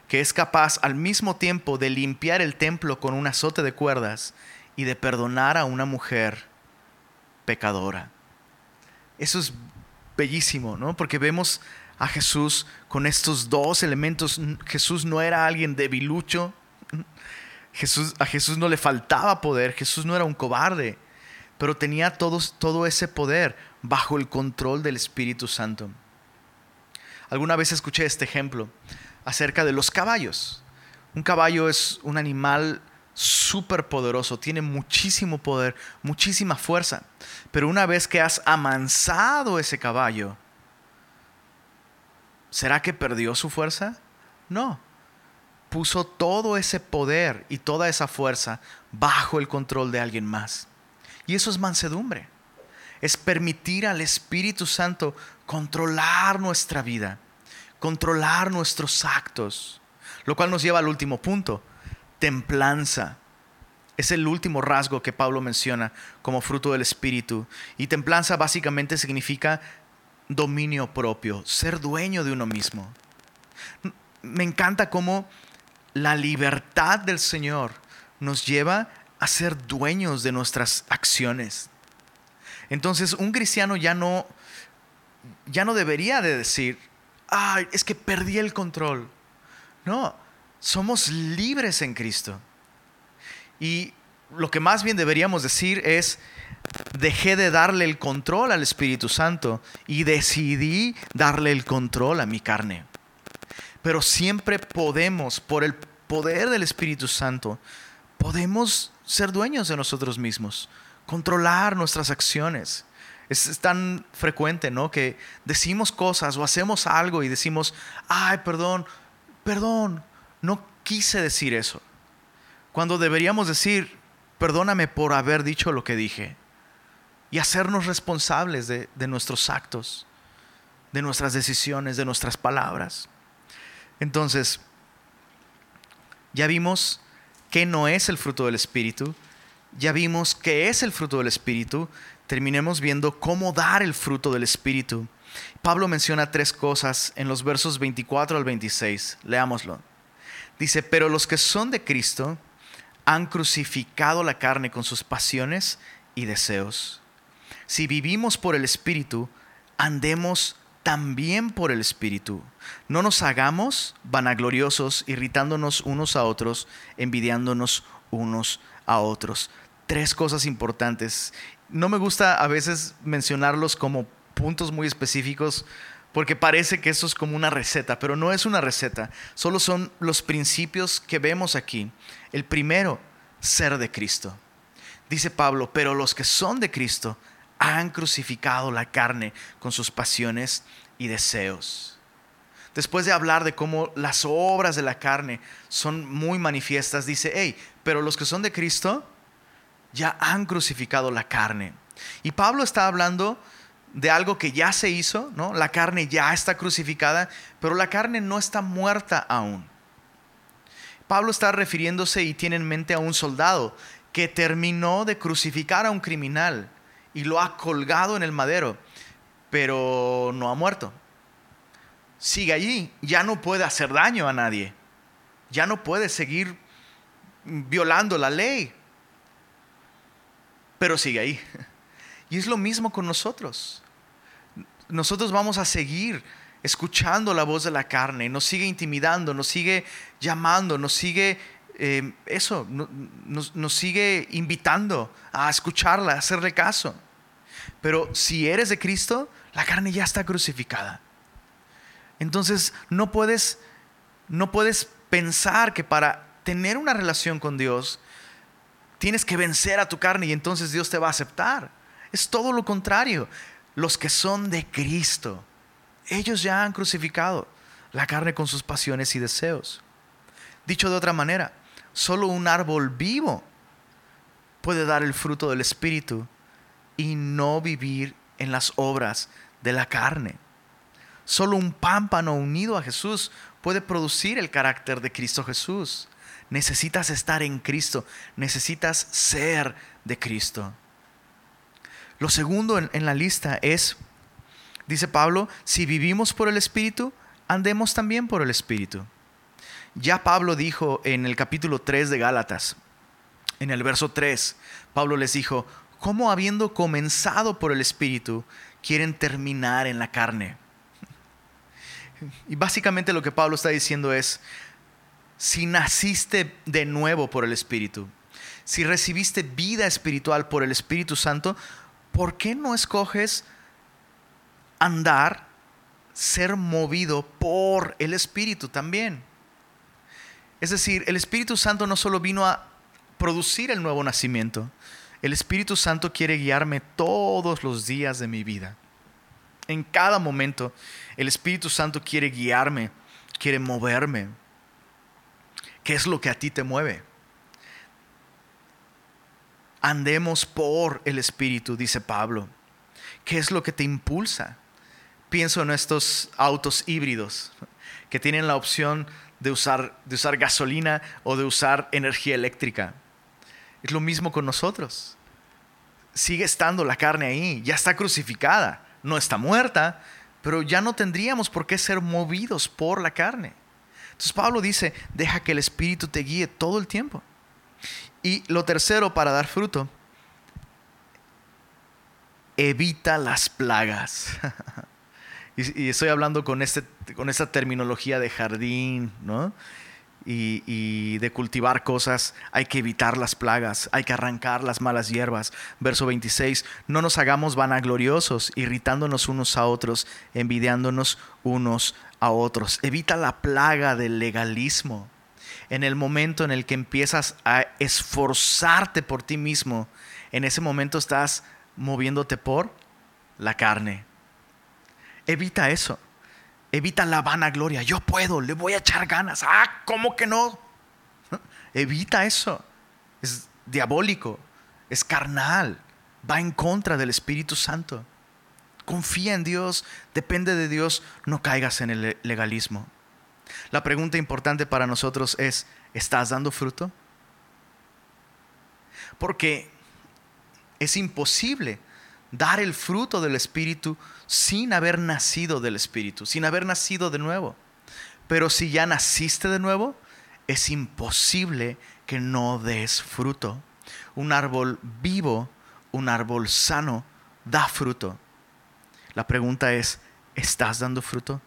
que es capaz al mismo tiempo de limpiar el templo con un azote de cuerdas y de perdonar a una mujer pecadora. Eso es bellísimo, ¿no? Porque vemos a Jesús con estos dos elementos. Jesús no era alguien debilucho, Jesús, a Jesús no le faltaba poder, Jesús no era un cobarde, pero tenía todo, todo ese poder bajo el control del Espíritu Santo. Alguna vez escuché este ejemplo acerca de los caballos. Un caballo es un animal súper poderoso, tiene muchísimo poder, muchísima fuerza. Pero una vez que has amansado ese caballo, ¿será que perdió su fuerza? No. Puso todo ese poder y toda esa fuerza bajo el control de alguien más. Y eso es mansedumbre. Es permitir al Espíritu Santo controlar nuestra vida, controlar nuestros actos. Lo cual nos lleva al último punto, templanza. Es el último rasgo que Pablo menciona como fruto del Espíritu. Y templanza básicamente significa dominio propio, ser dueño de uno mismo. Me encanta cómo la libertad del Señor nos lleva a ser dueños de nuestras acciones. Entonces, un cristiano ya no ya no debería de decir, "Ay, es que perdí el control." No, somos libres en Cristo. Y lo que más bien deberíamos decir es, dejé de darle el control al Espíritu Santo y decidí darle el control a mi carne. Pero siempre podemos, por el poder del Espíritu Santo, podemos ser dueños de nosotros mismos, controlar nuestras acciones. Es, tan frecuente, ¿no? Que decimos cosas o hacemos algo y decimos, ay, perdón, perdón, no quise decir eso. Cuando deberíamos decir, perdóname por haber dicho lo que dije. Y hacernos responsables de, de nuestros actos, de nuestras decisiones, de nuestras palabras. Entonces, ya vimos que no es el fruto del Espíritu, ya vimos que es el fruto del Espíritu, terminemos viendo cómo dar el fruto del Espíritu. Pablo menciona tres cosas en los versos 24 al 26. Leámoslo. Dice, pero los que son de Cristo han crucificado la carne con sus pasiones y deseos. Si vivimos por el Espíritu, andemos también por el Espíritu. No nos hagamos vanagloriosos, irritándonos unos a otros, envidiándonos unos a otros. Tres cosas importantes. No me gusta a veces mencionarlos como puntos muy específicos porque parece que eso es como una receta, pero no es una receta, solo son los principios que vemos aquí. El primero, ser de Cristo. Dice Pablo, pero los que son de Cristo han crucificado la carne con sus pasiones y deseos. Después de hablar de cómo las obras de la carne son muy manifiestas, dice, hey, pero los que son de Cristo ya han crucificado la carne. Y Pablo está hablando de algo que ya se hizo, ¿no? La carne ya está crucificada, pero la carne no está muerta aún. Pablo está refiriéndose y tiene en mente a un soldado que terminó de crucificar a un criminal y lo ha colgado en el madero, pero no ha muerto. Sigue allí, ya no puede hacer daño a nadie, ya no puede seguir violando la ley, pero sigue ahí. Y es lo mismo con nosotros nosotros vamos a seguir escuchando la voz de la carne, nos sigue intimidando, nos sigue llamando, nos sigue eh, eso, nos, nos sigue invitando a escucharla, a hacerle caso. Pero si eres de Cristo, la carne ya está crucificada. Entonces no puedes, no puedes pensar que para tener una relación con Dios tienes que vencer a tu carne y entonces Dios te va a aceptar. Es todo lo contrario los que son de Cristo, ellos ya han crucificado la carne con sus pasiones y deseos. Dicho de otra manera, solo un árbol vivo puede dar el fruto del Espíritu y no vivir en las obras de la carne. Solo un pámpano unido a Jesús puede producir el carácter de Cristo Jesús. Necesitas estar en Cristo, necesitas ser de Cristo. Lo segundo en, la lista es, dice Pablo, si vivimos por el Espíritu, andemos también por el Espíritu. Ya Pablo dijo en el capítulo 3 de Gálatas, en el verso 3, Pablo les dijo, ¿cómo habiendo comenzado por el Espíritu, quieren terminar en la carne? Y básicamente lo que Pablo está diciendo es, si naciste de nuevo por el Espíritu, si recibiste vida espiritual por el Espíritu Santo, ¿por qué no escoges andar, ser movido por el Espíritu también? Es decir, el Espíritu Santo no solo vino a producir el nuevo nacimiento. El Espíritu Santo quiere guiarme todos los días de mi vida. En cada momento, el Espíritu Santo quiere guiarme, quiere moverme. ¿Qué es lo que a ti te mueve? Andemos por el Espíritu, dice Pablo. ¿Qué es lo que te impulsa? Pienso en estos autos híbridos que tienen la opción de usar, de usar gasolina o de usar energía eléctrica. Es lo mismo con nosotros. Sigue estando la carne ahí, ya está crucificada, no está muerta, pero ya no tendríamos por qué ser movidos por la carne. Entonces Pablo dice, deja que el Espíritu te guíe todo el tiempo. Y lo tercero para dar fruto, evita las plagas. y, estoy hablando con, este, con esta terminología de jardín, ¿no? Y, de cultivar cosas, hay que evitar las plagas, hay que arrancar las malas hierbas. Verso 26, no nos hagamos vanagloriosos, irritándonos unos a otros, envidiándonos unos a otros. Evita la plaga del legalismo en el momento en el que empiezas a esforzarte por ti mismo, en ese momento estás moviéndote por la carne. Evita eso. Evita la vanagloria. Yo puedo, le voy a echar ganas. Ah, ¿cómo que no? Evita eso. Es diabólico, es carnal, va en contra del Espíritu Santo. Confía en Dios, depende de Dios, no caigas en el legalismo. La pregunta importante para nosotros es, ¿estás dando fruto? Porque es imposible dar el fruto del Espíritu sin haber nacido del Espíritu, sin haber nacido de nuevo. Pero si ya naciste de nuevo, es imposible que no des fruto. Un árbol vivo, un árbol sano, da fruto. La pregunta es, ¿estás dando fruto?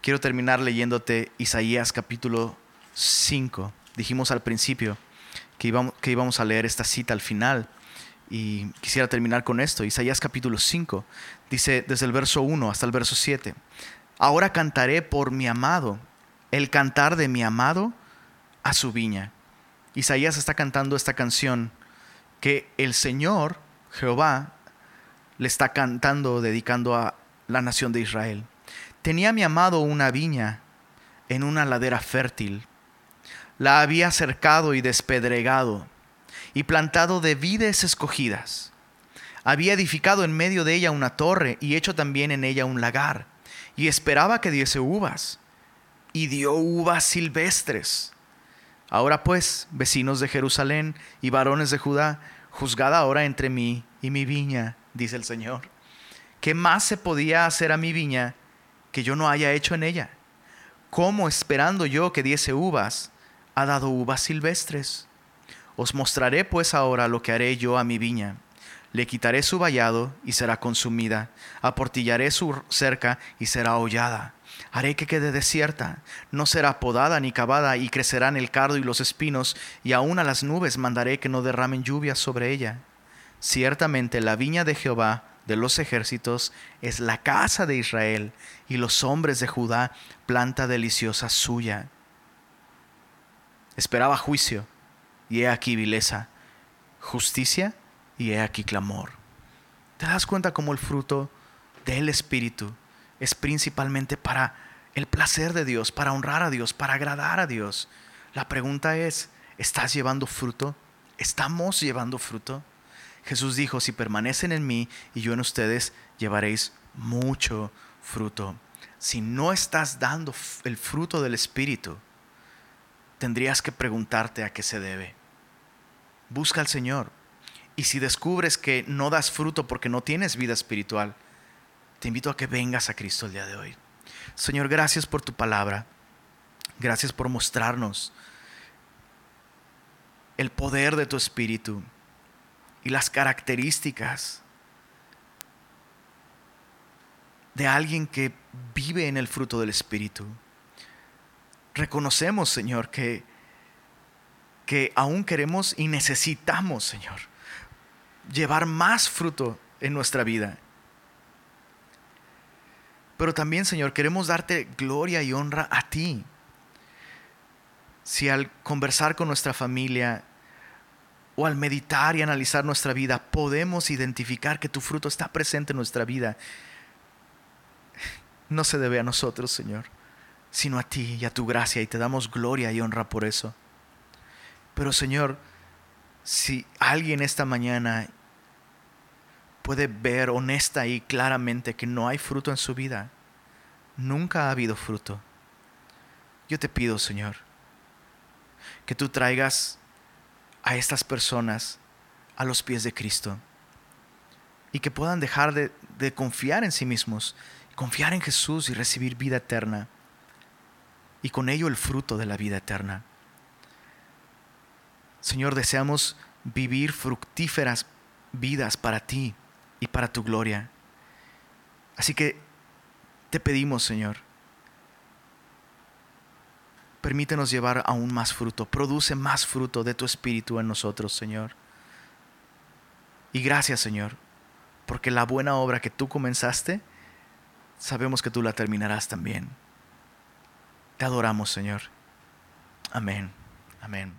Quiero terminar leyéndote Isaías capítulo 5. Dijimos al principio que íbamos, que íbamos a leer esta cita al final y quisiera terminar con esto. Isaías capítulo 5 dice desde el verso 1 hasta el verso 7. Ahora cantaré por mi amado, el cantar de mi amado a su viña. Isaías está cantando esta canción que el Señor, Jehová, le está cantando, dedicando a la nación de Israel. Tenía mi amado una viña en una ladera fértil. La había cercado y despedregado y plantado de vides escogidas. Había edificado en medio de ella una torre y hecho también en ella un lagar, y esperaba que diese uvas, y dio uvas silvestres. Ahora pues, vecinos de Jerusalén y varones de Judá, juzgad ahora entre mí y mi viña, dice el Señor. ¿Qué más se podía hacer a mi viña que yo no haya hecho en ella? ¿Cómo esperando yo que diese uvas, ha dado uvas silvestres? Os mostraré pues ahora lo que haré yo a mi viña. Le quitaré su vallado y será consumida, aportillaré su cerca y será hollada. Haré que quede desierta, no será podada ni cavada, y crecerán el cardo y los espinos, y aun a las nubes mandaré que no derramen lluvia sobre ella. Ciertamente la viña de Jehová de los ejércitos es la casa de Israel y los hombres de Judá planta deliciosa suya. Esperaba juicio y he aquí vileza, justicia y he aquí clamor. ¿Te das cuenta cómo el fruto del Espíritu es principalmente para el placer de Dios, para honrar a Dios, para agradar a Dios? La pregunta es, ¿estás llevando fruto? ¿Estamos llevando fruto? Jesús dijo, si permanecen en mí y yo en ustedes, llevaréis mucho fruto. Si no estás dando el fruto del Espíritu, tendrías que preguntarte a qué se debe. Busca al Señor. Y si descubres que no das fruto porque no tienes vida espiritual, te invito a que vengas a Cristo el día de hoy. Señor, gracias por tu palabra. Gracias por mostrarnos el poder de tu Espíritu y las características de alguien que vive en el fruto del Espíritu. Reconocemos, Señor, que, que aún queremos y necesitamos, Señor, llevar más fruto en nuestra vida. Pero también, Señor, queremos darte gloria y honra a ti. Si al conversar con nuestra familia o al meditar y analizar nuestra vida, podemos identificar que tu fruto está presente en nuestra vida, no se debe a nosotros, Señor, sino a ti y a tu gracia, y te damos gloria y honra por eso. Pero, Señor, si alguien esta mañana puede ver honesta y claramente que no hay fruto en su vida, nunca ha habido fruto, yo te pido, Señor, que tú traigas a estas personas a los pies de Cristo y que puedan dejar de, confiar en sí mismos, confiar en Jesús y recibir vida eterna y con ello el fruto de la vida eterna. Señor, deseamos vivir fructíferas vidas para ti y para tu gloria. Así que te pedimos, Señor, permítenos llevar aún más fruto, produce más fruto de tu Espíritu en nosotros, Señor. Y gracias, Señor, porque la buena obra que tú comenzaste, sabemos que tú la terminarás también. Te adoramos, Señor. Amén. Amén.